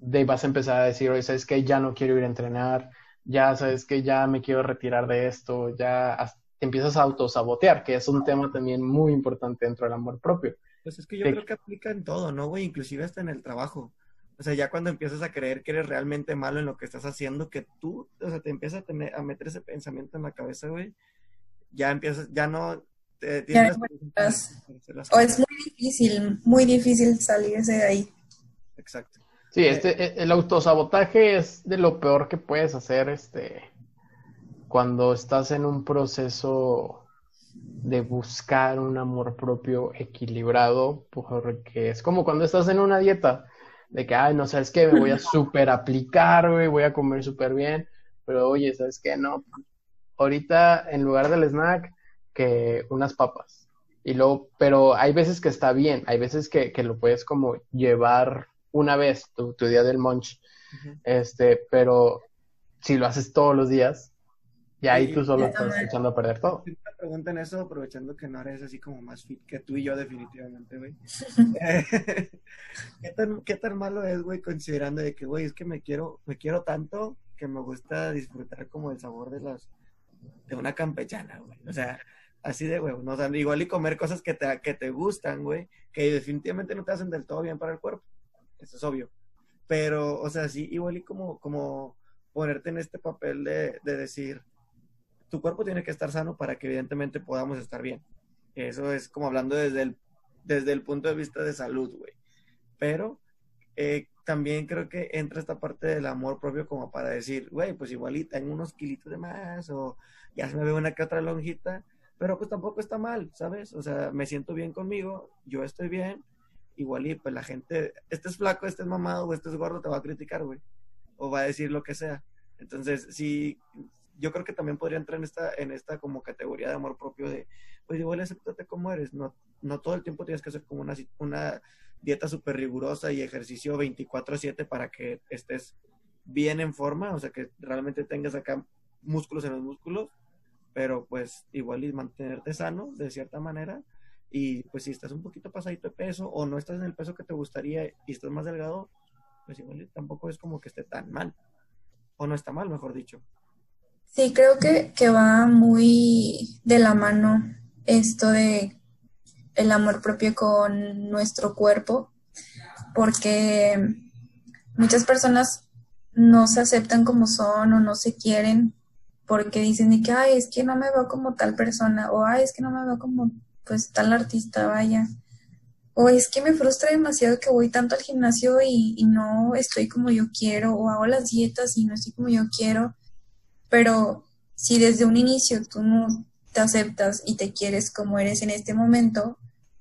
De vas a empezar a decir, oye, sabes que ya no quiero ir a entrenar, ya sabes que ya me quiero retirar de esto, ya te empiezas a autosabotear, que es un tema también muy importante dentro del amor propio. Pues es que yo creo que aplica en todo, ¿no, güey? Inclusive hasta en el trabajo. O sea, ya cuando empiezas a creer que eres realmente malo en lo que estás haciendo, que tú, o sea, te empiezas a, tener, a meter ese pensamiento en la cabeza, güey, ya empiezas, ya no tienes O es muy difícil, muy difícil salirse de ahí. Exacto. Sí, este, e, el autosabotaje es de lo peor que puedes hacer, este, cuando estás en un proceso de buscar un amor propio equilibrado, porque es como cuando estás en una dieta, de que, ay, no sabes qué, me voy a super aplicar, güey, voy a comer súper bien, pero oye, ¿sabes qué? No, ahorita en lugar del snack, que unas papas. Y luego, pero hay veces que está bien, hay veces que, que lo puedes como llevar una vez, tu, tu día del munch, este, pero si lo haces todos los días, ya ahí tú solo estás echando a perder todo. Preguntan eso aprovechando que no eres así como más fit que tú y yo definitivamente, güey. ¿Qué, tan, ¿Qué tan malo es, güey, considerando de que, güey, es que me quiero, me quiero tanto que me gusta disfrutar como el sabor de las, de una campechana, güey. O sea, así de huevo, ¿no? O sea, igual y comer cosas que te, que te gustan, güey, que definitivamente no te hacen del todo bien para el cuerpo. Eso es obvio. Pero, o sea, sí, igual y como, como ponerte en este papel de, de decir, tu cuerpo tiene que estar sano para que evidentemente podamos estar bien. Eso es como hablando desde el, desde el punto de vista de salud, güey. Pero eh, también creo que entra esta parte del amor propio como para decir, güey, pues igual y tengo unos kilitos de más o ya se me ve una que otra lonjita, pero pues tampoco está mal, ¿sabes? O sea, me siento bien conmigo, yo estoy bien, igual y pues la gente, este es flaco, este es mamado o este es gordo, te va a criticar, güey, o va a decir lo que sea. Entonces, sí, yo creo que también podría entrar en esta, en esta como categoría de amor propio de, pues igual acéptate como eres, no, no todo el tiempo tienes que hacer como una, una dieta súper rigurosa y ejercicio 24/7 para que estés bien en forma, o sea, que realmente tengas acá músculos en los músculos, pero pues igual y mantenerte sano de cierta manera y pues si estás un poquito pasadito de peso o no estás en el peso que te gustaría y estás más delgado, pues igual tampoco es como que esté tan mal o no está mal, mejor dicho. Sí, creo que, que va muy de la mano esto de el amor propio con nuestro cuerpo, porque muchas personas no se aceptan como son o no se quieren porque dicen que, ay, es que no me veo como tal persona, o ay, es que no me veo como pues tal artista, vaya. O es que me frustra demasiado que voy tanto al gimnasio y, no estoy como yo quiero, o hago las dietas y no estoy como yo quiero. Pero si desde un inicio tú no te aceptas y te quieres como eres en este momento,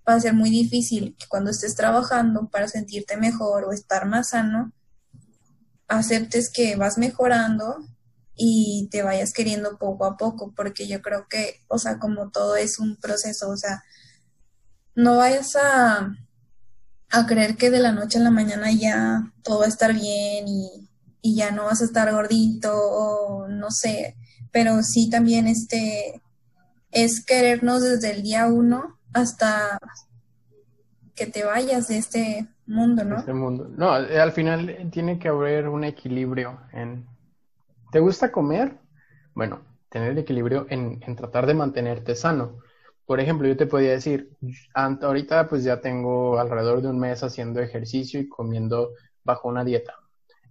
va a ser muy difícil que cuando estés trabajando para sentirte mejor o estar más sano, aceptes que vas mejorando y te vayas queriendo poco a poco, porque yo creo que, o sea, como todo es un proceso, o sea, no vayas a, a creer que de la noche a la mañana ya todo va a estar bien y, y ya no vas a estar gordito o no sé, pero sí también este es querernos desde el día uno hasta que te vayas de este mundo, ¿no? Este mundo. No, al final tiene que haber un equilibrio en... ¿Te gusta comer? Bueno, tener el equilibrio en, en tratar de mantenerte sano. Por ejemplo, yo te podía decir, ahorita pues ya tengo alrededor de un mes haciendo ejercicio y comiendo bajo una dieta.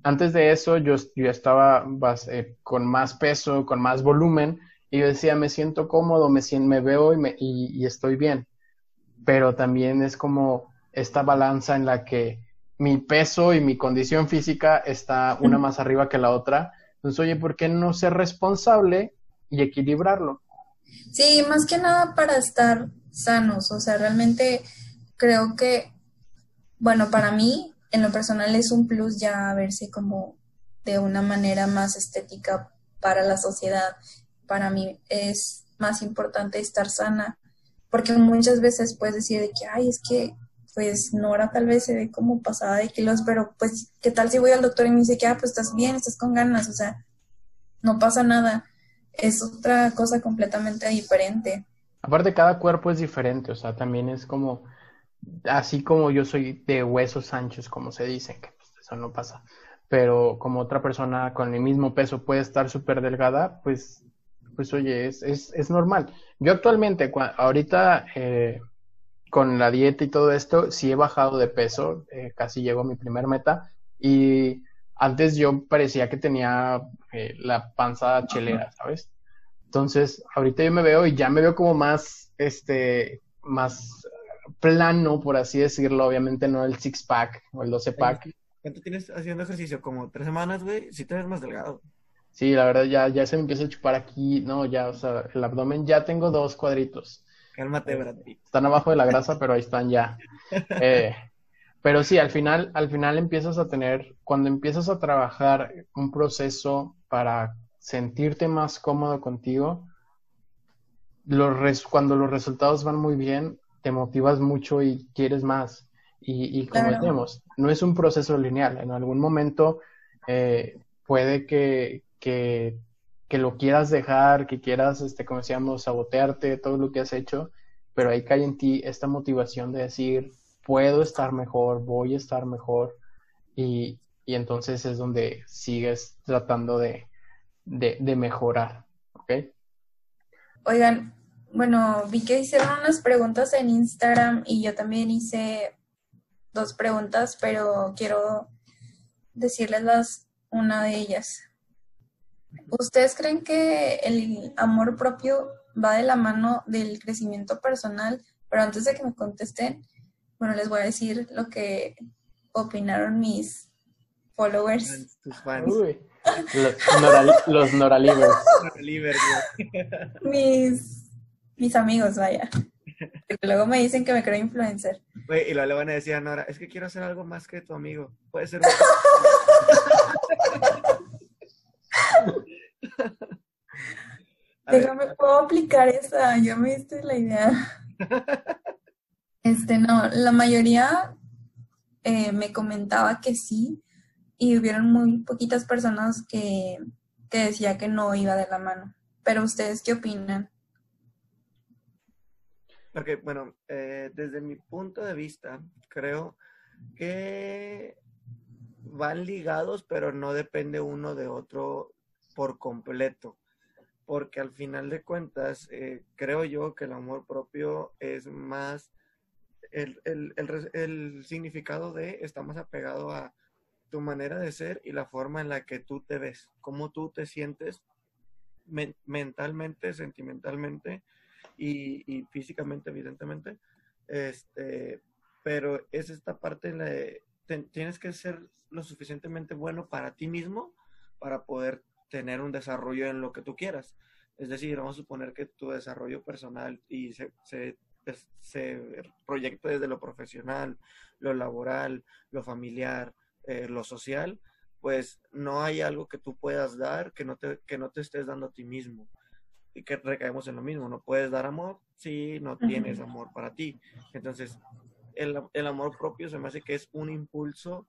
Antes de eso yo, yo estaba eh, con más peso, con más volumen y yo decía, me siento cómodo, me, me veo y, me, y estoy bien. Pero también es como esta balanza en la que mi peso y mi condición física está una más arriba que la otra. Entonces, oye, ¿por qué no ser responsable y equilibrarlo? Sí, más que nada para estar sanos. O sea, realmente creo que, bueno, para mí, en lo personal es un plus ya verse como de una manera más estética para la sociedad. Para mí es más importante estar sana, porque muchas veces puedes decir de que, ay, es que pues Nora tal vez se ve como pasada de kilos, pero pues, ¿qué tal si voy al doctor y me dice que, ah, pues estás bien, estás con ganas? O sea, no pasa nada. Es otra cosa completamente diferente. Aparte, cada cuerpo es diferente, o sea, también es como, así como yo soy de huesos anchos, como se dice, que pues, eso no pasa, pero como otra persona con el mismo peso puede estar súper delgada, pues, pues oye, es, es, es normal. Yo actualmente, ahorita, eh, con la dieta y todo esto, sí he bajado de peso, eh, casi llego a mi primer meta y antes yo parecía que tenía eh, la panza chelera, ¿sabes? Entonces, ahorita yo me veo y ya me veo como más, este, más plano, por así decirlo, obviamente no el six pack o el 12 pack. ¿Cuánto tienes haciendo ejercicio? Como tres semanas, güey, sí te ves más delgado. Sí, la verdad ya, ya se me empieza a chupar aquí, no, ya, o sea, el abdomen ya tengo dos cuadritos. Cálmate, Brad. Están abajo de la grasa, pero ahí están ya. Eh, pero sí, al final, al final empiezas a tener, cuando empiezas a trabajar un proceso para sentirte más cómodo contigo, los cuando los resultados van muy bien, te motivas mucho y quieres más. Y, y como decíamos, no es un proceso lineal. En algún momento eh, puede que, que que lo quieras dejar, que quieras, este, como decíamos, sabotearte todo lo que has hecho, pero ahí cae en ti esta motivación de decir, puedo estar mejor, voy a estar mejor, y, y entonces es donde sigues tratando de, de, mejorar, ¿ok? Oigan, bueno, vi que hicieron unas preguntas en Instagram y yo también hice dos preguntas, pero quiero decirles las, una de ellas. ¿Ustedes creen que el amor propio va de la mano del crecimiento personal? Pero antes de que me contesten, bueno, les voy a decir lo que opinaron mis followers. los, Noralivers. mis, mis amigos, vaya. Porque luego me dicen que me creo influencer. y luego le van a decir a Nora, es que quiero hacer algo más que tu amigo. Puede ser Déjame, puedo aplicar esa, yo me diste la idea. Este, no, la mayoría eh, me comentaba que sí y hubieron muy poquitas personas que, que decía que no iba de la mano. Pero ustedes, ¿qué opinan? Ok, bueno, eh, desde mi punto de vista, creo que van ligados, pero no depende uno de otro por completo. porque al final de cuentas eh, creo yo que el amor propio es más, el, el, el, el, significado de está más apegado a tu manera de ser y la forma en la que tú te ves, cómo tú te sientes mentalmente, sentimentalmente y, y, físicamente, evidentemente. Este, pero es esta parte en la de, tienes que ser lo suficientemente bueno para ti mismo para poder tener un desarrollo en lo que tú quieras. Es decir, vamos a suponer que tu desarrollo personal y se, se, se proyecta desde lo profesional, lo laboral, lo familiar, eh, lo social, pues no hay algo que tú puedas dar que no te, que no te estés dando a ti mismo. Y que recaemos en lo mismo, no puedes dar amor si no tienes amor para ti. Entonces, el, el, amor propio se me hace que es un impulso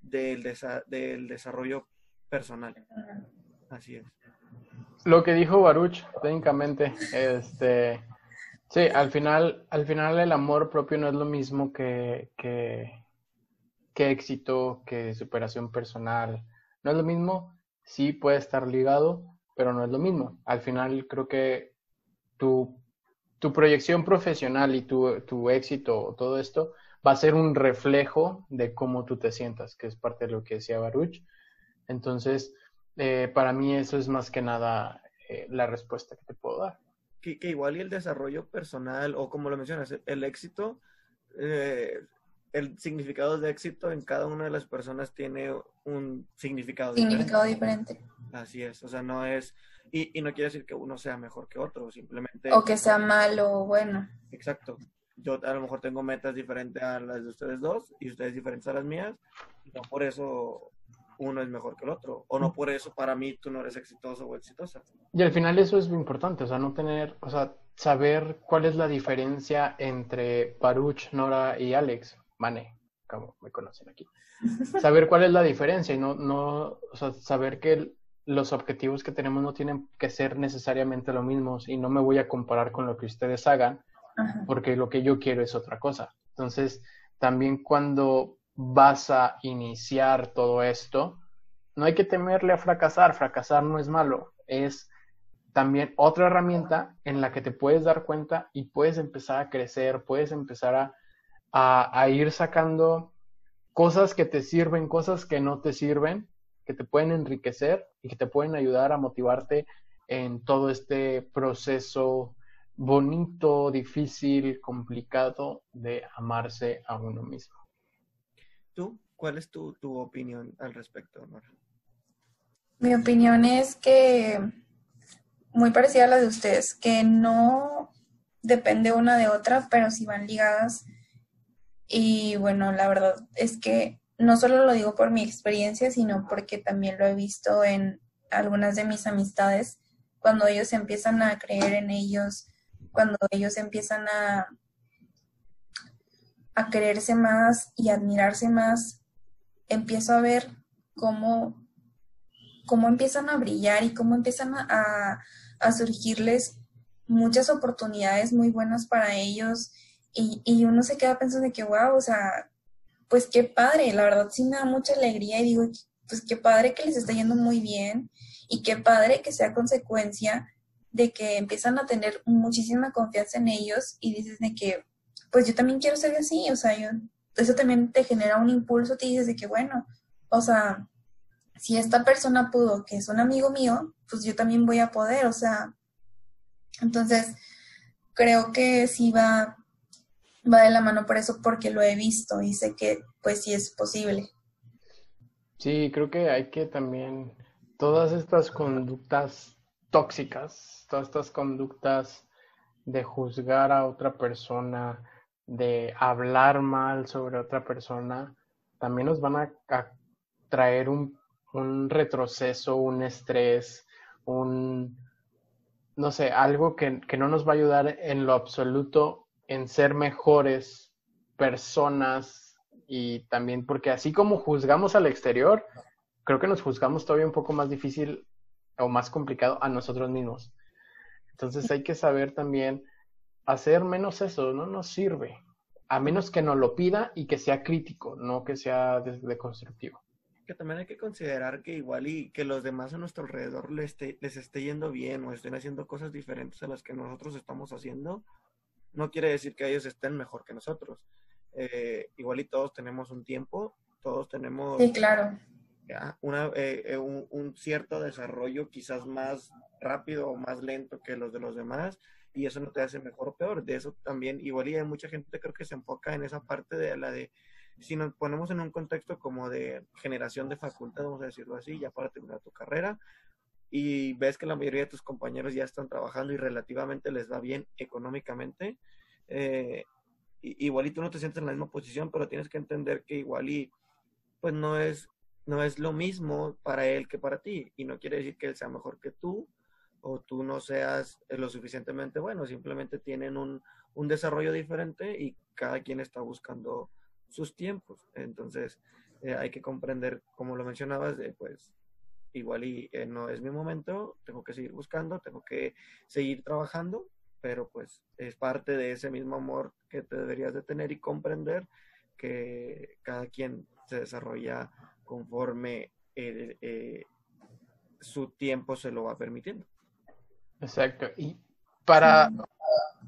del, desa, del desarrollo personal. Así es. Lo que dijo Baruch, técnicamente, este, sí, al final, al final el amor propio no es lo mismo que, que, que éxito, que superación personal. No es lo mismo, sí puede estar ligado, pero no es lo mismo. Al final creo que tu, tu proyección profesional y tu, tu éxito, todo esto, va a ser un reflejo de cómo tú te sientas, que es parte de lo que decía Baruch. Entonces, eh, para mí eso es más que nada eh, la respuesta que te puedo dar. Que, que, igual y el desarrollo personal, o como lo mencionas, el éxito, eh, el significado de éxito en cada una de las personas tiene un significado, significado diferente. Así es, o sea, no es, y, y, no quiere decir que uno sea mejor que otro, simplemente... O que sea malo o bueno. Exacto. Yo a lo mejor tengo metas diferentes a las de ustedes dos y ustedes diferentes a las mías, no por eso uno es mejor que el otro, o no por eso para mí tú no eres exitoso o exitosa. Y al final eso es muy importante, o sea, no tener, o sea, saber cuál es la diferencia entre Paruch, Nora y Alex, Mane, como me conocen aquí. Saber cuál es la diferencia y no, no, o sea, saber que los objetivos que tenemos no tienen que ser necesariamente lo mismo y no me voy a comparar con lo que ustedes hagan, porque lo que yo quiero es otra cosa. Entonces, también cuando vas a iniciar todo esto, no hay que temerle a fracasar, fracasar no es malo, es también otra herramienta en la que te puedes dar cuenta y puedes empezar a crecer, puedes empezar a a, ir sacando cosas que te sirven, cosas que no te sirven, que te pueden enriquecer y que te pueden ayudar a motivarte en todo este proceso bonito, difícil, complicado de amarse a uno mismo. ¿Cuál es tu, tu opinión al respecto, Nora? Mi opinión es que, muy parecida a la de ustedes, que no depende una de otra, pero si van ligadas y bueno, la verdad es que no solo lo digo por mi experiencia, sino porque también lo he visto en algunas de mis amistades, cuando ellos empiezan a creer en ellos, cuando ellos empiezan a, a quererse más y admirarse más, empiezo a ver cómo, cómo empiezan a brillar y cómo empiezan a, surgirles muchas oportunidades muy buenas para ellos. Y, y uno se queda pensando de que, wow, o sea, pues qué padre, la verdad sí me da mucha alegría y digo, pues qué padre que les está yendo muy bien y qué padre que sea consecuencia de que empiezan a tener muchísima confianza en ellos y dices de que, pues yo también quiero ser así, o sea, yo, eso también te genera un impulso, te dices de que, bueno, o sea, si esta persona pudo, que es un amigo mío, pues yo también voy a poder, o sea, entonces creo que sí va va de la mano por eso, porque lo he visto y sé que pues sí es posible. Sí, creo que hay que también todas estas conductas tóxicas, todas estas conductas de juzgar a otra persona, de hablar mal sobre otra persona, también nos van a, traer un, un, retroceso, un estrés, un, no sé, algo que, que no nos va a ayudar en lo absoluto en ser mejores personas y también porque así como juzgamos al exterior, creo que nos juzgamos todavía un poco más difícil o más complicado a nosotros mismos. Entonces hay que saber también hacer menos eso, no nos sirve, a menos que nos lo pida y que sea crítico, no que sea de, constructivo. que también hay que considerar que igual y que los demás a nuestro alrededor les esté, les esté yendo bien o estén haciendo cosas diferentes a las que nosotros estamos haciendo, no quiere decir que ellos estén mejor que nosotros. Eh, igual y todos tenemos un tiempo, todos tenemos Sí, claro. ya, una, eh, eh, un, un cierto desarrollo quizás más rápido o más lento que los de los demás y eso no te hace mejor o peor. De eso también, igual y hay mucha gente creo que se enfoca en esa parte de la de, si nos ponemos en un contexto como de generación de facultad, vamos a decirlo así, ya para terminar tu carrera, y ves que la mayoría de tus compañeros ya están trabajando y relativamente les va bien económicamente, eh, igual y tú no te sientes en la misma posición, pero tienes que entender que igual y pues no es, no es lo mismo para él que para ti, y no quiere decir que él sea mejor que tú, o tú no seas eh, lo suficientemente bueno, simplemente tienen un, un desarrollo diferente y cada quien está buscando sus tiempos. Entonces, eh, hay que comprender, como lo mencionabas, de, pues igual y eh, no es mi momento, tengo que seguir buscando, tengo que seguir trabajando, pero pues es parte de ese mismo amor que te deberías de tener y comprender que cada quien se desarrolla conforme su tiempo se lo va permitiendo. Exacto. Y para,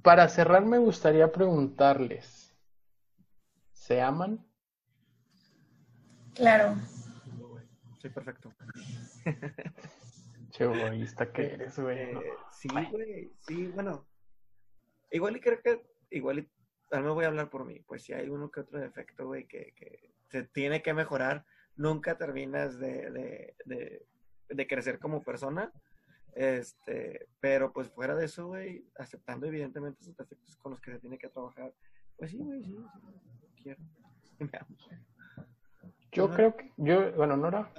para cerrar me gustaría preguntarles, ¿se aman? Claro. Sí, perfecto. Che egoísta que eres, güey. Eh, sí, güey, sí, bueno. Igual y creo que, igual y, ahora me voy a hablar por mí, pues si hay uno que otro defecto, güey, que, que se tiene que mejorar, nunca terminas de, de, de, de crecer como persona, este, pero pues fuera de eso, güey, aceptando evidentemente esos defectos con los que se tiene que trabajar, pues sí, güey, sí, sí, quiero. Me amo. Yo creo que, yo, bueno, Nora,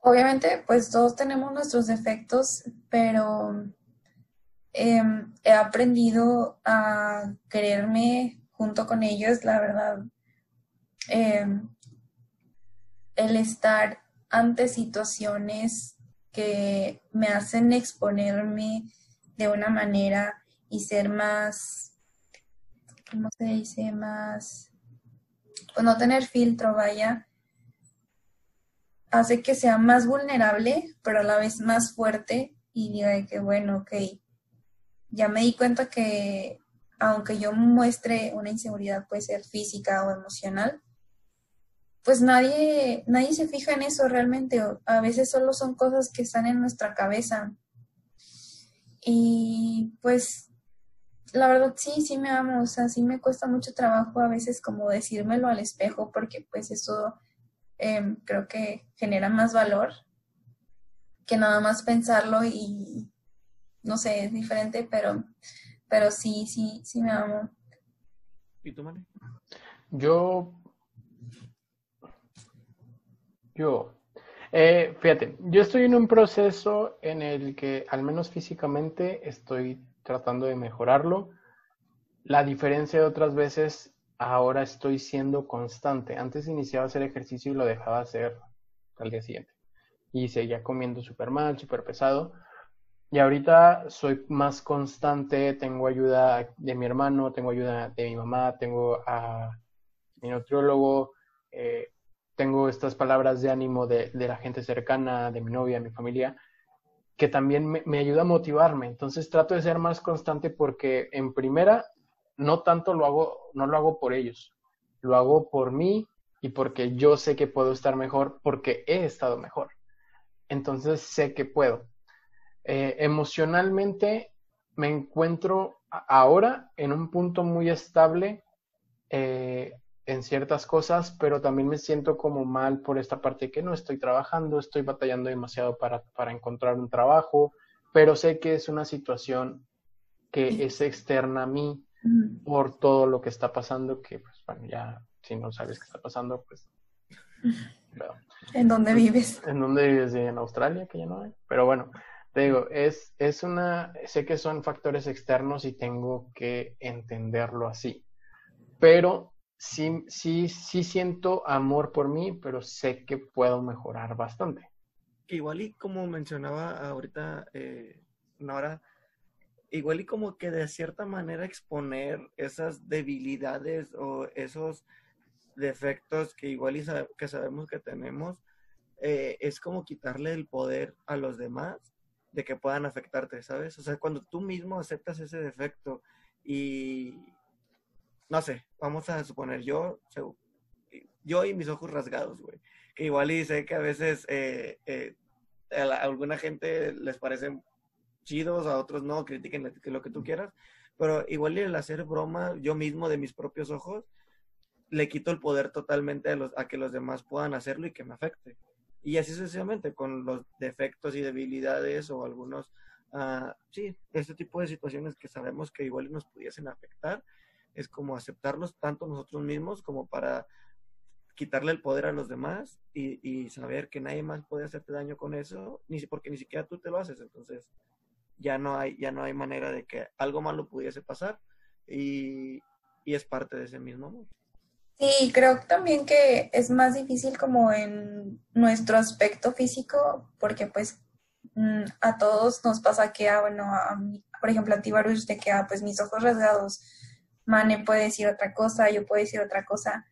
Obviamente, pues todos tenemos nuestros defectos, pero em, he aprendido a quererme junto con ellos, la verdad. Em, el estar ante situaciones que me hacen exponerme de una manera y ser más, ¿cómo se dice? Más, pues no tener filtro, vaya hace que sea más vulnerable, pero a la vez más fuerte y diga que, bueno, ok, ya me di cuenta que aunque yo muestre una inseguridad, puede ser física o emocional, pues nadie, nadie se fija en eso realmente. A veces solo son cosas que están en nuestra cabeza. Y pues la verdad sí, sí me amo, o sea, sí me cuesta mucho trabajo a veces como decírmelo al espejo porque pues eso em, creo que genera más valor que nada más pensarlo y no sé, es diferente, pero, pero sí, sí, sí me amo. ¿Y tú, Mane? yo, yo, eh, fíjate, yo estoy en un proceso en el que, al menos físicamente, estoy tratando de mejorarlo. La diferencia de otras veces, ahora estoy siendo constante. Antes iniciaba a hacer ejercicio y lo dejaba hacer al día siguiente. Y seguía comiendo súper mal, súper pesado. Y ahorita soy más constante, tengo ayuda de mi hermano, tengo ayuda de mi mamá, tengo a mi nutriólogo, eh, tengo estas palabras de ánimo de, de, la gente cercana, de mi novia, mi familia, que también me, me, ayuda a motivarme. Entonces trato de ser más constante porque en primera no tanto lo hago, no lo hago por ellos, lo hago por mí y porque yo sé que puedo estar mejor porque he estado mejor. Entonces sé que puedo. Eh, emocionalmente me encuentro ahora en un punto muy estable eh, en ciertas cosas, pero también me siento como mal por esta parte que no estoy trabajando, estoy batallando demasiado para, para encontrar un trabajo, pero sé que es una situación que es externa a mí por todo lo que está pasando, que pues bueno, ya si no sabes qué está pasando, pues... Pero, ¿En dónde vives? ¿En dónde vives? En Australia, que ya no hay. Pero bueno, te digo, es, es una, sé que son factores externos y tengo que entenderlo así. Pero sí, sí, sí siento amor por mí, pero sé que puedo mejorar bastante. Igual y como mencionaba ahorita eh, Nora, igual y como que de cierta manera exponer esas debilidades o esos defectos que igual y que sabemos que tenemos, eh, es como quitarle el poder a los demás de que puedan afectarte, ¿sabes? O sea, cuando tú mismo aceptas ese defecto y, no sé, vamos a suponer yo, yo y mis ojos rasgados, güey, que igual y sé que a veces eh, eh, a, alguna gente les parecen chidos, a otros no, critiquen lo que tú quieras, pero igual y el hacer broma yo mismo de mis propios ojos, le quito el poder totalmente a, que los demás puedan hacerlo y que me afecte. Y así sucesivamente, con los defectos y debilidades o algunos, uh, sí, este tipo de situaciones que sabemos que igual nos pudiesen afectar, es como aceptarlos tanto nosotros mismos como para quitarle el poder a los demás y, saber que nadie más puede hacerte daño con eso, ni porque ni siquiera tú te lo haces. Entonces, ya no hay, ya no hay manera de que algo malo pudiese pasar y, y es parte de ese mismo amor. Sí, creo también que es más difícil como en nuestro aspecto físico, porque pues mm, a todos nos pasa que, ah, bueno, a por ejemplo, a ti, Baruch, de que, ah, pues mis ojos rasgados, Mane puede decir otra cosa, yo puedo decir otra cosa.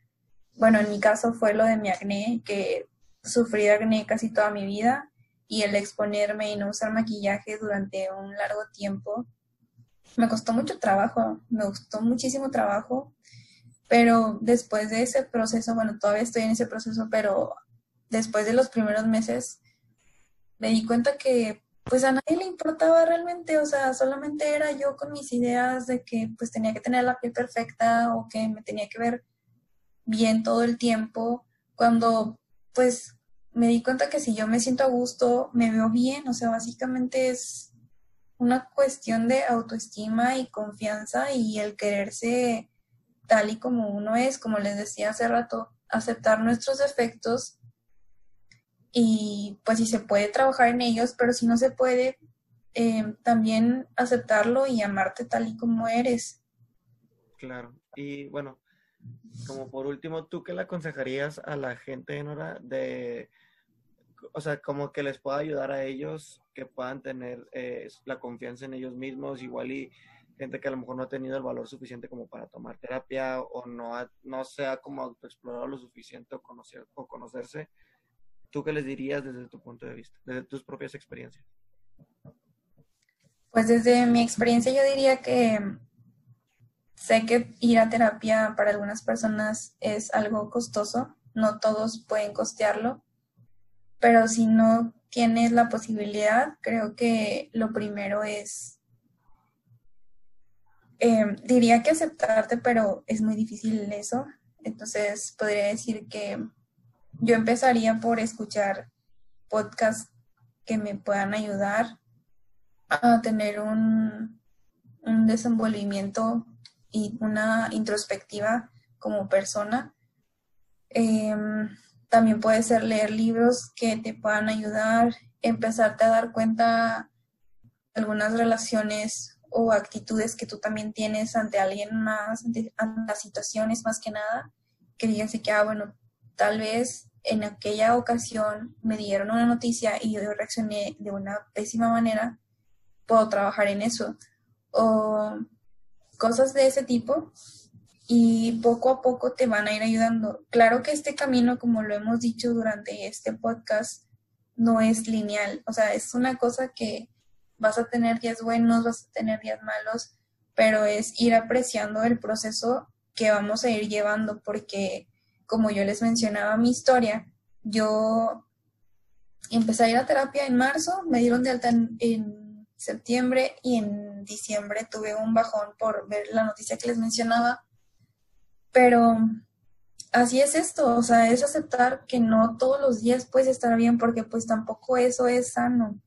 Bueno, en mi caso fue lo de mi acné, que sufrí acné casi toda mi vida y el exponerme y no usar maquillaje durante un largo tiempo me costó mucho trabajo, me costó muchísimo trabajo pero después de ese proceso, bueno, todavía estoy en ese proceso, pero después de los primeros meses me di cuenta que pues a nadie le importaba realmente, o sea, solamente era yo con mis ideas de que pues tenía que tener la piel perfecta o que me tenía que ver bien todo el tiempo, cuando pues me di cuenta que si yo me siento a gusto, me veo bien, o sea, básicamente es una cuestión de autoestima y confianza y el quererse tal y como uno es, como les decía hace rato, aceptar nuestros defectos y pues si se puede trabajar en ellos, pero si no se puede, eh, también aceptarlo y amarte tal y como eres. Claro, y bueno, como por último, ¿tú qué le aconsejarías a la gente, Nora, de, o sea, como que les pueda ayudar a ellos, que puedan tener eh, la confianza en ellos mismos, igual y gente que a lo mejor no ha tenido el valor suficiente como para tomar terapia o no, no se ha como autoexplorado lo suficiente o, conocer, o conocerse, ¿tú qué les dirías desde tu punto de vista, desde tus propias experiencias? Pues desde mi experiencia yo diría que sé que ir a terapia para algunas personas es algo costoso, no todos pueden costearlo, pero si no tienes la posibilidad, creo que lo primero es Em, diría que aceptarte, pero es muy difícil eso. Entonces, podría decir que yo empezaría por escuchar podcasts que me puedan ayudar a tener un, un desenvolvimiento y una introspectiva como persona. Em, también puede ser leer libros que te puedan ayudar, empezarte a dar cuenta algunas relaciones o actitudes que tú también tienes ante alguien más, ante, las situaciones más que nada, que digas que, ah, bueno, tal vez en aquella ocasión me dieron una noticia y yo reaccioné de una pésima manera, puedo trabajar en eso. O cosas de ese tipo y poco a poco te van a ir ayudando. Claro que este camino, como lo hemos dicho durante este podcast, no es lineal, o sea, es una cosa que vas a tener días buenos, vas a tener días malos, pero es ir apreciando el proceso que vamos a ir llevando, porque como yo les mencionaba mi historia, yo empecé a ir a terapia en marzo, me dieron de alta en, septiembre y en diciembre tuve un bajón por ver la noticia que les mencionaba, pero así es esto, o sea, es aceptar que no todos los días puedes estar bien porque pues tampoco eso es sano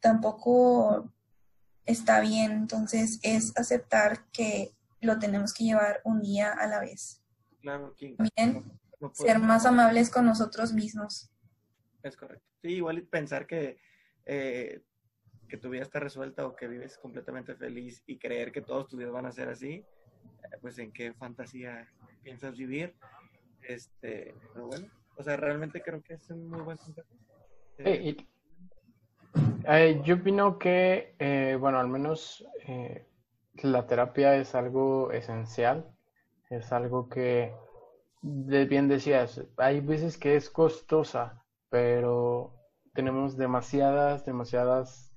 tampoco está bien. Entonces es aceptar que lo tenemos que llevar un día a la vez. Claro, También ser más amables con nosotros mismos. Es correcto. Sí, igual pensar que, eh, que tu vida está resuelta o que vives completamente feliz y creer que todos tus días van a ser así, eh, pues en qué fantasía piensas vivir. Este, pero bueno, o sea, realmente creo que es un muy buen consejo. Eh, yo opino que, eh, bueno, al menos eh, la terapia es algo esencial, es algo que bien decías, hay veces que es costosa, pero tenemos demasiadas, demasiadas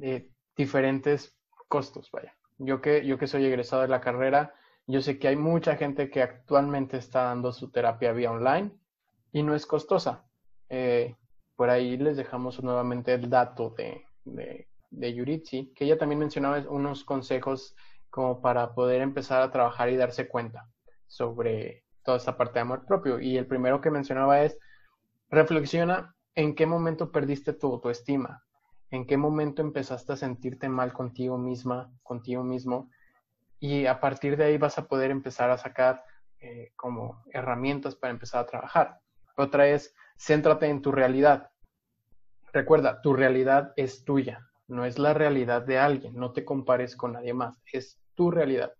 eh, diferentes costos, vaya. Yo que, yo que soy egresado de la carrera, yo sé que hay mucha gente que actualmente está dando su terapia vía online y no es costosa. Eh, por ahí les dejamos nuevamente el dato de, de, de Yuritsi, que ella también mencionaba unos consejos como para poder empezar a trabajar y darse cuenta sobre toda esta parte de amor propio. Y el primero que mencionaba es, reflexiona en qué momento perdiste tu autoestima, en qué momento empezaste a sentirte mal contigo misma, contigo mismo, y a partir de ahí vas a poder empezar a sacar eh, como herramientas para empezar a trabajar. Otra es, céntrate en tu realidad. Recuerda, tu realidad es tuya, no es la realidad de alguien, no te compares con nadie más, es tu realidad.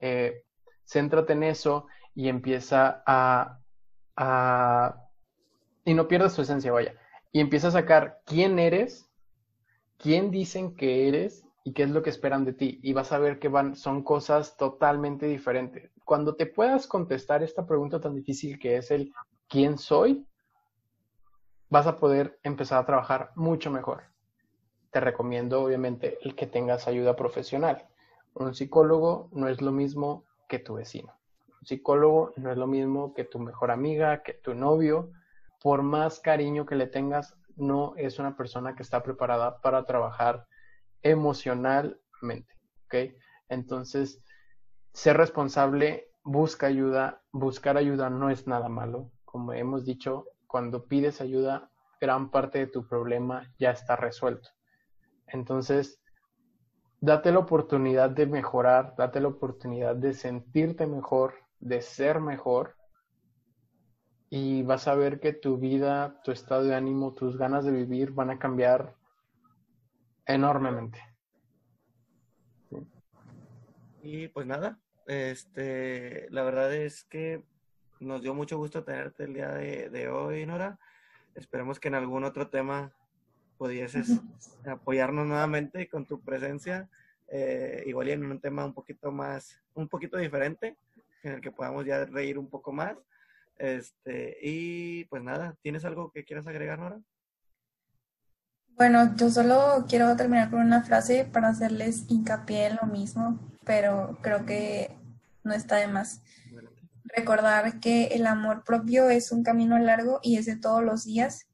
Eh, céntrate en eso y empieza a, a, y no pierdas tu esencia, vaya, y empieza a sacar quién eres, quién dicen que eres y qué es lo que esperan de ti. Y vas a ver que van, son cosas totalmente diferentes. Cuando te puedas contestar esta pregunta tan difícil que es el quién soy, vas a poder empezar a trabajar mucho mejor. Te recomiendo, obviamente, el que tengas ayuda profesional. Un psicólogo no es lo mismo que tu vecino. Un psicólogo no es lo mismo que tu mejor amiga, que tu novio. Por más cariño que le tengas, no es una persona que está preparada para trabajar emocionalmente. ¿Ok? Entonces, ser responsable, busca ayuda. Buscar ayuda no es nada malo. Como hemos dicho, cuando pides ayuda, gran parte de tu problema ya está resuelto. Entonces, date la oportunidad de mejorar, date la oportunidad de sentirte mejor, de ser mejor y vas a ver que tu vida, tu estado de ánimo, tus ganas de vivir van a cambiar enormemente. Y pues nada, este, la verdad es que nos dio mucho gusto tenerte el día de, hoy, Nora. Esperemos que en algún otro tema pudieses apoyarnos nuevamente con tu presencia, eh, igual y en un tema un poquito más, un poquito diferente, en el que podamos ya reír un poco más. Este, y pues nada, ¿tienes algo que quieras agregar, Nora? Bueno, yo solo quiero terminar con una frase para hacerles hincapié en lo mismo, pero creo que no está de más. Recordar que el amor propio es un camino largo y es de todos los días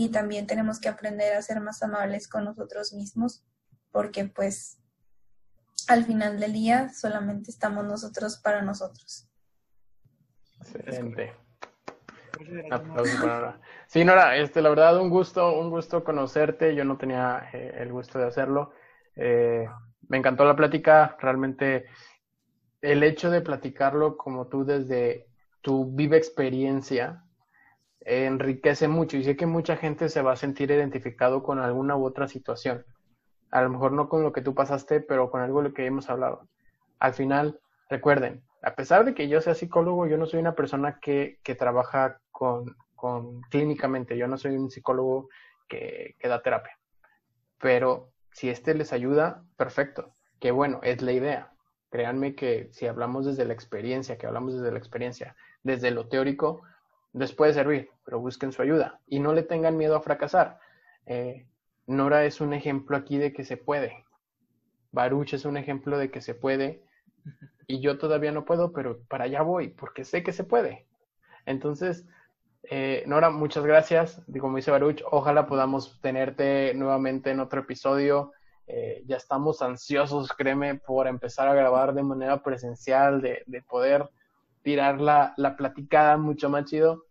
y también tenemos que aprender a ser más amables con nosotros mismos porque pues al final del día solamente estamos nosotros para nosotros. Excelente. Aplausos para Nora. Sí, Nora, este, la verdad, un gusto, un gusto conocerte. Yo no tenía eh, el gusto de hacerlo. Eh, me encantó la plática. Realmente, el hecho de platicarlo como tú desde tu viva experiencia enriquece mucho y sé que mucha gente se va a sentir identificado con alguna u otra situación. A lo mejor no con lo que tú pasaste, pero con algo de lo que hemos hablado. Al final, recuerden, a pesar de que yo sea psicólogo, yo no soy una persona que, que trabaja con, con, clínicamente, yo no soy un psicólogo que, que da terapia. Pero si este les ayuda, perfecto. Qué bueno, es la idea. Créanme que si hablamos desde la experiencia, que hablamos desde la experiencia, desde lo teórico, les puede servir, pero busquen su ayuda y no le tengan miedo a fracasar. Eh, Nora es un ejemplo aquí de que se puede. Baruch es un ejemplo de que se puede y yo todavía no puedo, pero para allá voy porque sé que se puede. Entonces, eh, Nora, muchas gracias. Como dice Baruch, ojalá podamos tenerte nuevamente en otro episodio. Eh, ya estamos ansiosos, créeme, por empezar a grabar de manera presencial, de, de poder tirar la, la platicada mucho más chido,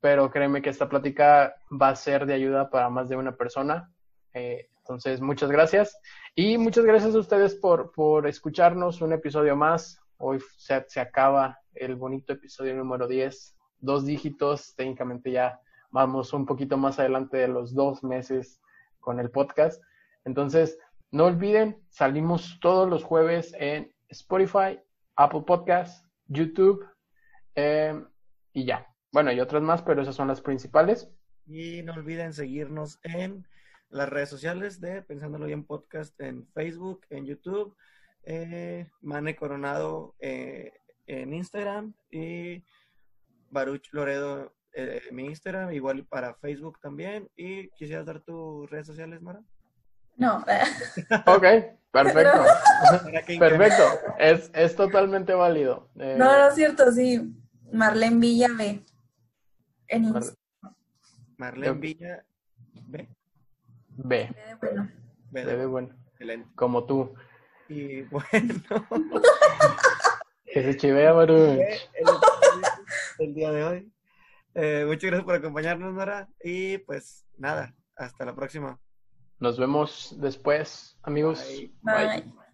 pero créeme que esta plática va a ser de ayuda para más de una persona. Eh, entonces, muchas gracias. Y muchas gracias a ustedes por, por escucharnos un episodio más. Hoy se, se acaba el bonito episodio número 10. Dos dígitos, técnicamente ya vamos un poquito más adelante de los dos meses con el podcast. Entonces, no olviden, salimos todos los jueves en Spotify, Apple Podcasts, YouTube eh, y ya. Bueno, y otras más, pero esas son las principales. Y no olviden seguirnos en las redes sociales de Pensándolo Bien Podcast en Facebook, en YouTube, eh, Mane Coronado eh, en Instagram y Baruch Loredo eh, mi Instagram, igual para Facebook también. ¿Y quisieras dar tus redes sociales, Mara? No, Ok, perfecto. Perfecto. Es, es totalmente válido. Eh, no, no es cierto, sí. Marlene Villa B. En Mar-. Marlene Villa. ¿Ve? B. Bueno, Ve, B de bueno. Excelente. Como tú. Y bueno, Que se chivea, el, el día de hoy. Eh, muchas gracias por acompañarnos, Nora. Y pues nada, hasta la próxima. Nos vemos después, amigos. Bye. bye.